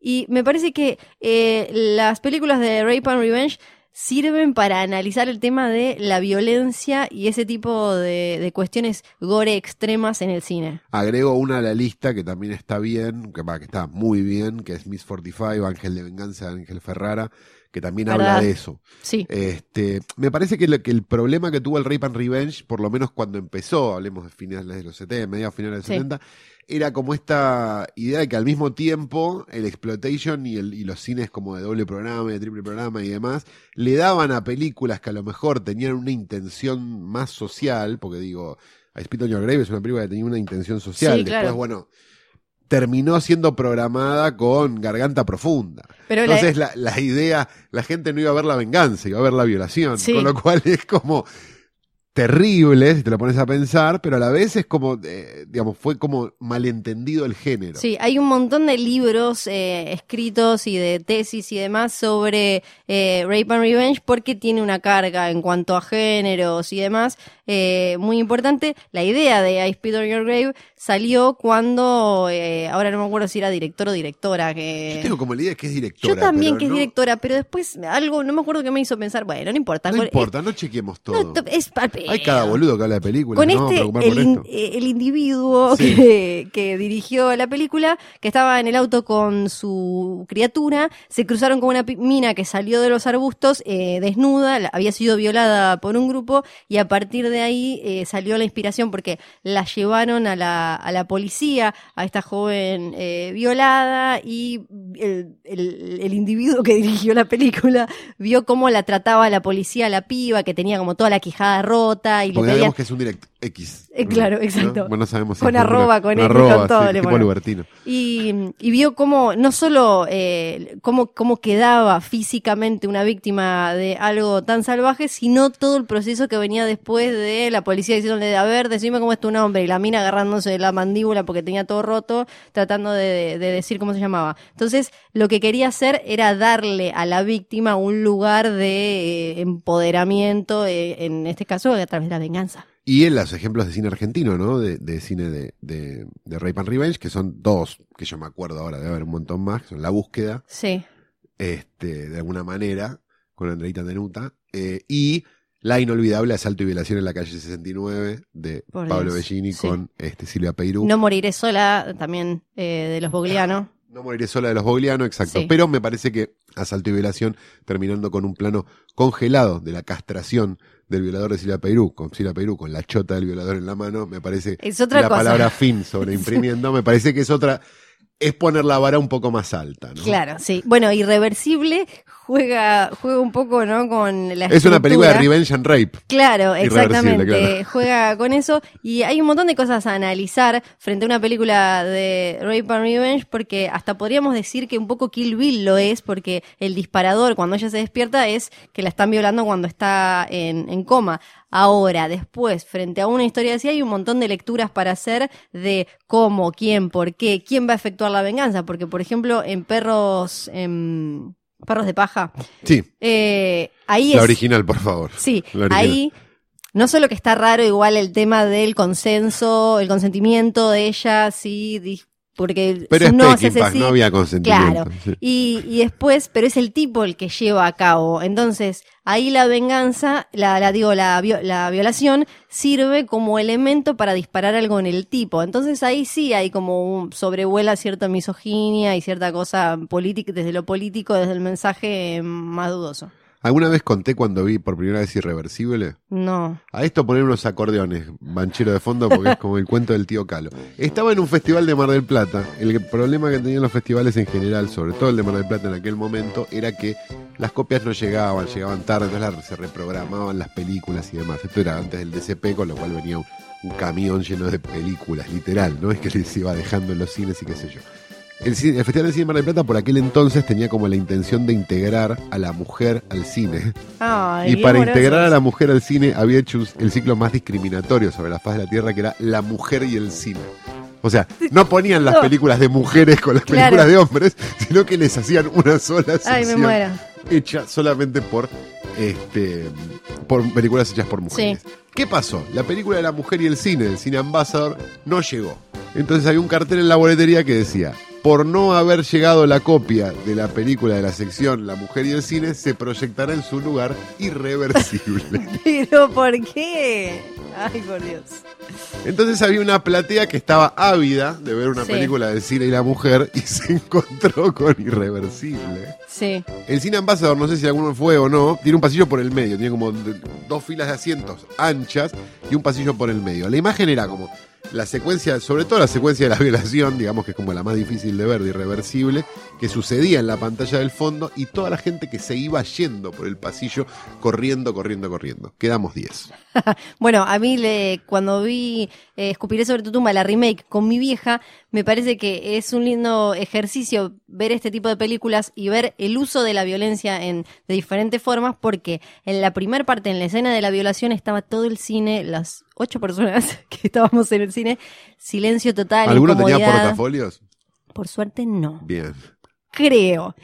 [SPEAKER 2] Y me parece que eh, las películas de Rape and Revenge sirven para analizar el tema de la violencia y ese tipo de, de cuestiones gore extremas en el cine.
[SPEAKER 1] Agrego una a la lista que también está bien, que, está muy bien, que es Miss 45, Ángel de Venganza, de Ángel Ferrara, que también
[SPEAKER 2] ¿Verdad?
[SPEAKER 1] habla de eso.
[SPEAKER 2] Sí.
[SPEAKER 1] Este, me parece que, lo- que el problema que tuvo el Rape and Revenge, por lo menos cuando empezó, hablemos de finales de los 70, mediados finales de los
[SPEAKER 2] Sí.
[SPEAKER 1] 70, era como esta idea de que al mismo tiempo el exploitation y, el, y los cines como de doble programa, y de triple programa y demás, le daban a películas que a lo mejor tenían una intención más social, porque digo, I Spit on Your Grave es una película que tenía una intención social,
[SPEAKER 2] Sí,
[SPEAKER 1] después
[SPEAKER 2] claro.
[SPEAKER 1] bueno, terminó siendo programada con Garganta Profunda.
[SPEAKER 2] Pero la-
[SPEAKER 1] Entonces la, la idea, la gente no iba a ver la venganza, iba a ver la violación.
[SPEAKER 2] Sí.
[SPEAKER 1] Con lo cual es como terrible si te lo pones a pensar, pero a la vez es como, eh, digamos, fue como malentendido el género.
[SPEAKER 2] Sí, hay un montón de libros eh, escritos y de tesis y demás sobre eh, Rape and Revenge porque tiene una carga en cuanto a géneros y demás eh, muy importante. La idea de I Spit on Your Grave salió cuando, eh, ahora no me acuerdo si era director o directora,
[SPEAKER 1] Yo
[SPEAKER 2] que...
[SPEAKER 1] tengo como la idea que es directora.
[SPEAKER 2] Yo también que es directora, pero después algo, no me acuerdo qué me hizo pensar, bueno, no importa.
[SPEAKER 1] No importa, no chequemos todo.
[SPEAKER 2] no, es pal-
[SPEAKER 1] Hay cada boludo que habla de películas.
[SPEAKER 2] con
[SPEAKER 1] no vamos a
[SPEAKER 2] este,
[SPEAKER 1] preocupar
[SPEAKER 2] el,
[SPEAKER 1] por
[SPEAKER 2] in-
[SPEAKER 1] esto.
[SPEAKER 2] eh, el individuo
[SPEAKER 1] Sí.
[SPEAKER 2] que, que dirigió la película, que estaba en el auto con su criatura, se cruzaron con una mina que salió de los arbustos eh, desnuda, había sido violada por un grupo y a partir de ahí eh, salió la inspiración porque la llevaron a la, a la policía, a esta joven eh, violada y el, el- el individuo que dirigió la película vio cómo la trataba la policía la piba, que tenía como toda la quijada rota y le
[SPEAKER 1] Porque que es un direct X.
[SPEAKER 2] Eh, claro,
[SPEAKER 1] ¿no?
[SPEAKER 2] exacto.
[SPEAKER 1] Bueno, no sabemos
[SPEAKER 2] Con arroba, con
[SPEAKER 1] con
[SPEAKER 2] X,
[SPEAKER 1] arroba,
[SPEAKER 2] con todo
[SPEAKER 1] sí,
[SPEAKER 2] le
[SPEAKER 1] tipo
[SPEAKER 2] ponen.
[SPEAKER 1] Lubertino.
[SPEAKER 2] y, y vio cómo, no solo eh, cómo, cómo quedaba físicamente una víctima de algo tan salvaje, sino todo el proceso que venía después de la policía diciéndole, a ver, decime cómo es tu nombre, y la mina agarrándose de la mandíbula porque tenía todo roto, tratando de, de decir cómo se llamaba. Entonces, lo que quería hacer era darle a la víctima un lugar de eh, empoderamiento, eh, en este caso, a través de la venganza.
[SPEAKER 1] Y en los ejemplos de cine argentino, ¿no? De, de cine de, de, de Rape and Revenge, que son dos, que yo me acuerdo ahora, debe haber un montón más, que son La Búsqueda,
[SPEAKER 2] Sí.
[SPEAKER 1] este, de alguna manera, con Andreita Tenuta, eh, y La inolvidable Asalto y Violación en la calle 69 de
[SPEAKER 2] Por
[SPEAKER 1] Pablo
[SPEAKER 2] Dios,
[SPEAKER 1] Bellini
[SPEAKER 2] sí.
[SPEAKER 1] con este, Silvia Peirú.
[SPEAKER 2] No moriré sola, también eh, de los Bogliano.
[SPEAKER 1] No moriré sola de los Bogliano, exacto.
[SPEAKER 2] Sí.
[SPEAKER 1] Pero me parece que Asalto y Violación, terminando con un plano congelado de la castración del violador de Silvia Peirú, con Silvia Peirú, con la chota del violador en la mano, me parece
[SPEAKER 2] Es otra
[SPEAKER 1] la
[SPEAKER 2] cosa.
[SPEAKER 1] palabra fin sobre imprimiendo, me parece que es otra, es poner la vara un poco más alta, ¿no?
[SPEAKER 2] Claro, sí. Bueno, Irreversible juega, juega un poco, ¿no? Con la
[SPEAKER 1] Es una película de. Revenge and Rape.
[SPEAKER 2] Claro, exactamente.
[SPEAKER 1] claro.
[SPEAKER 2] Juega con eso. Y hay un montón de cosas a analizar frente a una película de Rape and Revenge, porque hasta podríamos decir que un poco Kill Bill lo es, porque el disparador cuando ella se despierta es que la están violando cuando está en, en coma. Ahora, después, frente a una historia así, hay un montón de lecturas para hacer de cómo, quién, por qué, quién va a efectuar la venganza. Porque, por ejemplo, en Perros, en Perros de Paja,
[SPEAKER 1] Sí,
[SPEAKER 2] eh, ahí
[SPEAKER 1] la
[SPEAKER 2] es...
[SPEAKER 1] original, por favor.
[SPEAKER 2] Sí, ahí no solo que está raro igual el tema del consenso, el consentimiento de ella, si di- porque
[SPEAKER 1] Pero
[SPEAKER 2] su
[SPEAKER 1] es
[SPEAKER 2] no
[SPEAKER 1] no había consentimiento.
[SPEAKER 2] Claro. Y, y después, pero es el tipo el que lleva a cabo. Entonces, ahí la venganza, la, la digo, la, la violación sirve como elemento para disparar algo en el tipo. Entonces ahí sí hay como un sobrevuela cierta misoginia y cierta cosa política, desde lo político, desde el mensaje más dudoso.
[SPEAKER 1] ¿Alguna vez conté cuando vi por primera vez Irreversible?
[SPEAKER 2] No.
[SPEAKER 1] A esto poner unos acordeones, banchero de fondo, porque es como el cuento del tío Calo. Estaba en un festival de Mar del Plata. El problema que tenían los festivales en general, sobre todo el de Mar del Plata en aquel momento, era que las copias no llegaban, llegaban tarde, entonces se reprogramaban las películas y demás. Esto era antes del DCP, con lo cual venía un, un camión lleno de películas, literal, ¿no? Es que les iba dejando en los cines y qué sé yo. El, Festival de Cine Mar del Plata por aquel entonces tenía como la intención de integrar a la mujer al cine.
[SPEAKER 2] Ay,
[SPEAKER 1] Y para integrar a la mujer al cine había hecho el ciclo más discriminatorio sobre la faz de la Tierra, que era la mujer y el cine. O sea, no ponían las películas de mujeres con las
[SPEAKER 2] Claro.
[SPEAKER 1] películas de hombres, sino que les hacían una sola
[SPEAKER 2] Ay, me
[SPEAKER 1] sección
[SPEAKER 2] muero.
[SPEAKER 1] hecha solamente por este por películas hechas por mujeres. ¿Qué pasó? La película de la mujer y el cine, el cine Ambassador, no llegó. Entonces había un cartel en la boletería que decía, por no haber llegado la copia de la película de la sección La mujer y el cine, se proyectará en su lugar irreversible.
[SPEAKER 2] Pero ¿por qué? Ay, por Dios.
[SPEAKER 1] Entonces había una platea que estaba ávida de ver una
[SPEAKER 2] Sí.
[SPEAKER 1] película del cine y la mujer y se encontró con irreversible.
[SPEAKER 2] Sí.
[SPEAKER 1] El cine Ambassador, no sé si alguno fue o no, tiene un pasillo por el medio, tiene como dos filas de asientos anchas y un pasillo por el medio. La imagen era como la secuencia, sobre todo la secuencia de la violación, digamos que es como la más difícil de ver, de irreversible, que sucedía en la pantalla del fondo y toda la gente que se iba yendo por el pasillo, corriendo, corriendo, corriendo. Quedamos 10.
[SPEAKER 2] Bueno, a mí le, cuando vi eh, Escupiré sobre tu tumba, la remake con mi vieja, me parece que es un lindo ejercicio ver este tipo de películas y ver el uso de la violencia en, de diferentes formas, porque en la primera parte, en la escena de la violación, estaba todo el cine, las ocho personas que estábamos en el cine, silencio total,
[SPEAKER 1] ¿Alguno tenía portafolios?
[SPEAKER 2] Por suerte no,
[SPEAKER 1] Bien.
[SPEAKER 2] creo.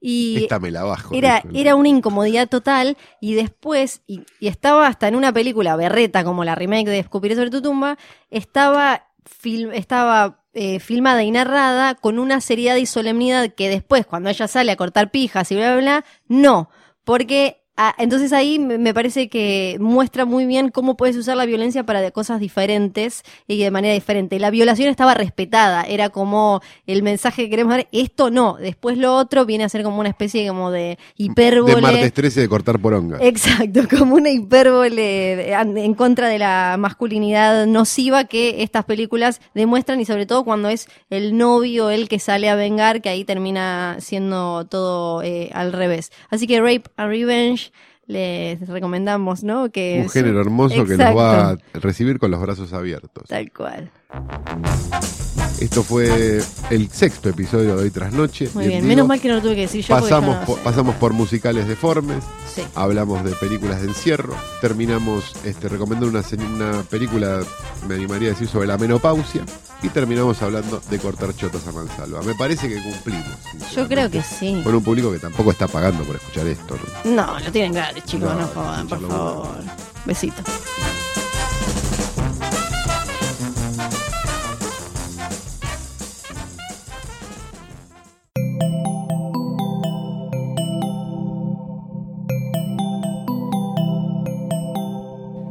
[SPEAKER 2] Y
[SPEAKER 1] Esta me la bajo.
[SPEAKER 2] era, era una incomodidad total y después, y, y estaba hasta en una película berreta como la remake de Escupiré sobre tu tumba, estaba, fil- estaba eh, filmada y narrada con una seriedad y solemnidad que después, cuando ella sale a cortar pijas y bla, bla, bla, no, porque... ah, entonces ahí me parece que muestra muy bien cómo puedes usar la violencia para de cosas diferentes y de manera diferente. La violación estaba respetada, era como el mensaje que queremos dar, esto no, después lo otro viene a ser como una especie como de hipérbole.
[SPEAKER 1] De martes 13 de cortar poronga.
[SPEAKER 2] Exacto, como una hipérbole en en contra de la masculinidad nociva que estas películas demuestran y sobre todo cuando es el novio el que sale a vengar, que ahí termina siendo todo eh, al revés. Así que Rape and Revenge les recomendamos, ¿no? Que
[SPEAKER 1] Un género hermoso que nos va a recibir con los brazos abiertos.
[SPEAKER 2] Tal cual.
[SPEAKER 1] Esto fue el sexto episodio de Hoy Tras Noche.
[SPEAKER 2] Muy
[SPEAKER 1] Bien.
[SPEAKER 2] Menos mal que no lo tuve que decir yo.
[SPEAKER 1] Pasamos
[SPEAKER 2] no
[SPEAKER 1] por, pasamos por musicales deformes,
[SPEAKER 2] Sí.
[SPEAKER 1] hablamos de películas de encierro, terminamos este, recomendando una, una película, me animaría a decir, sobre la menopausia, y terminamos hablando de cortar chotas a mansalva. Me parece que cumplimos.
[SPEAKER 2] Yo creo que sí.
[SPEAKER 1] Con un público que tampoco está pagando por escuchar esto. ¿no?
[SPEAKER 2] No, lo tienen gratis, chicos,
[SPEAKER 1] No,
[SPEAKER 2] no, jodan, por favor. Besito.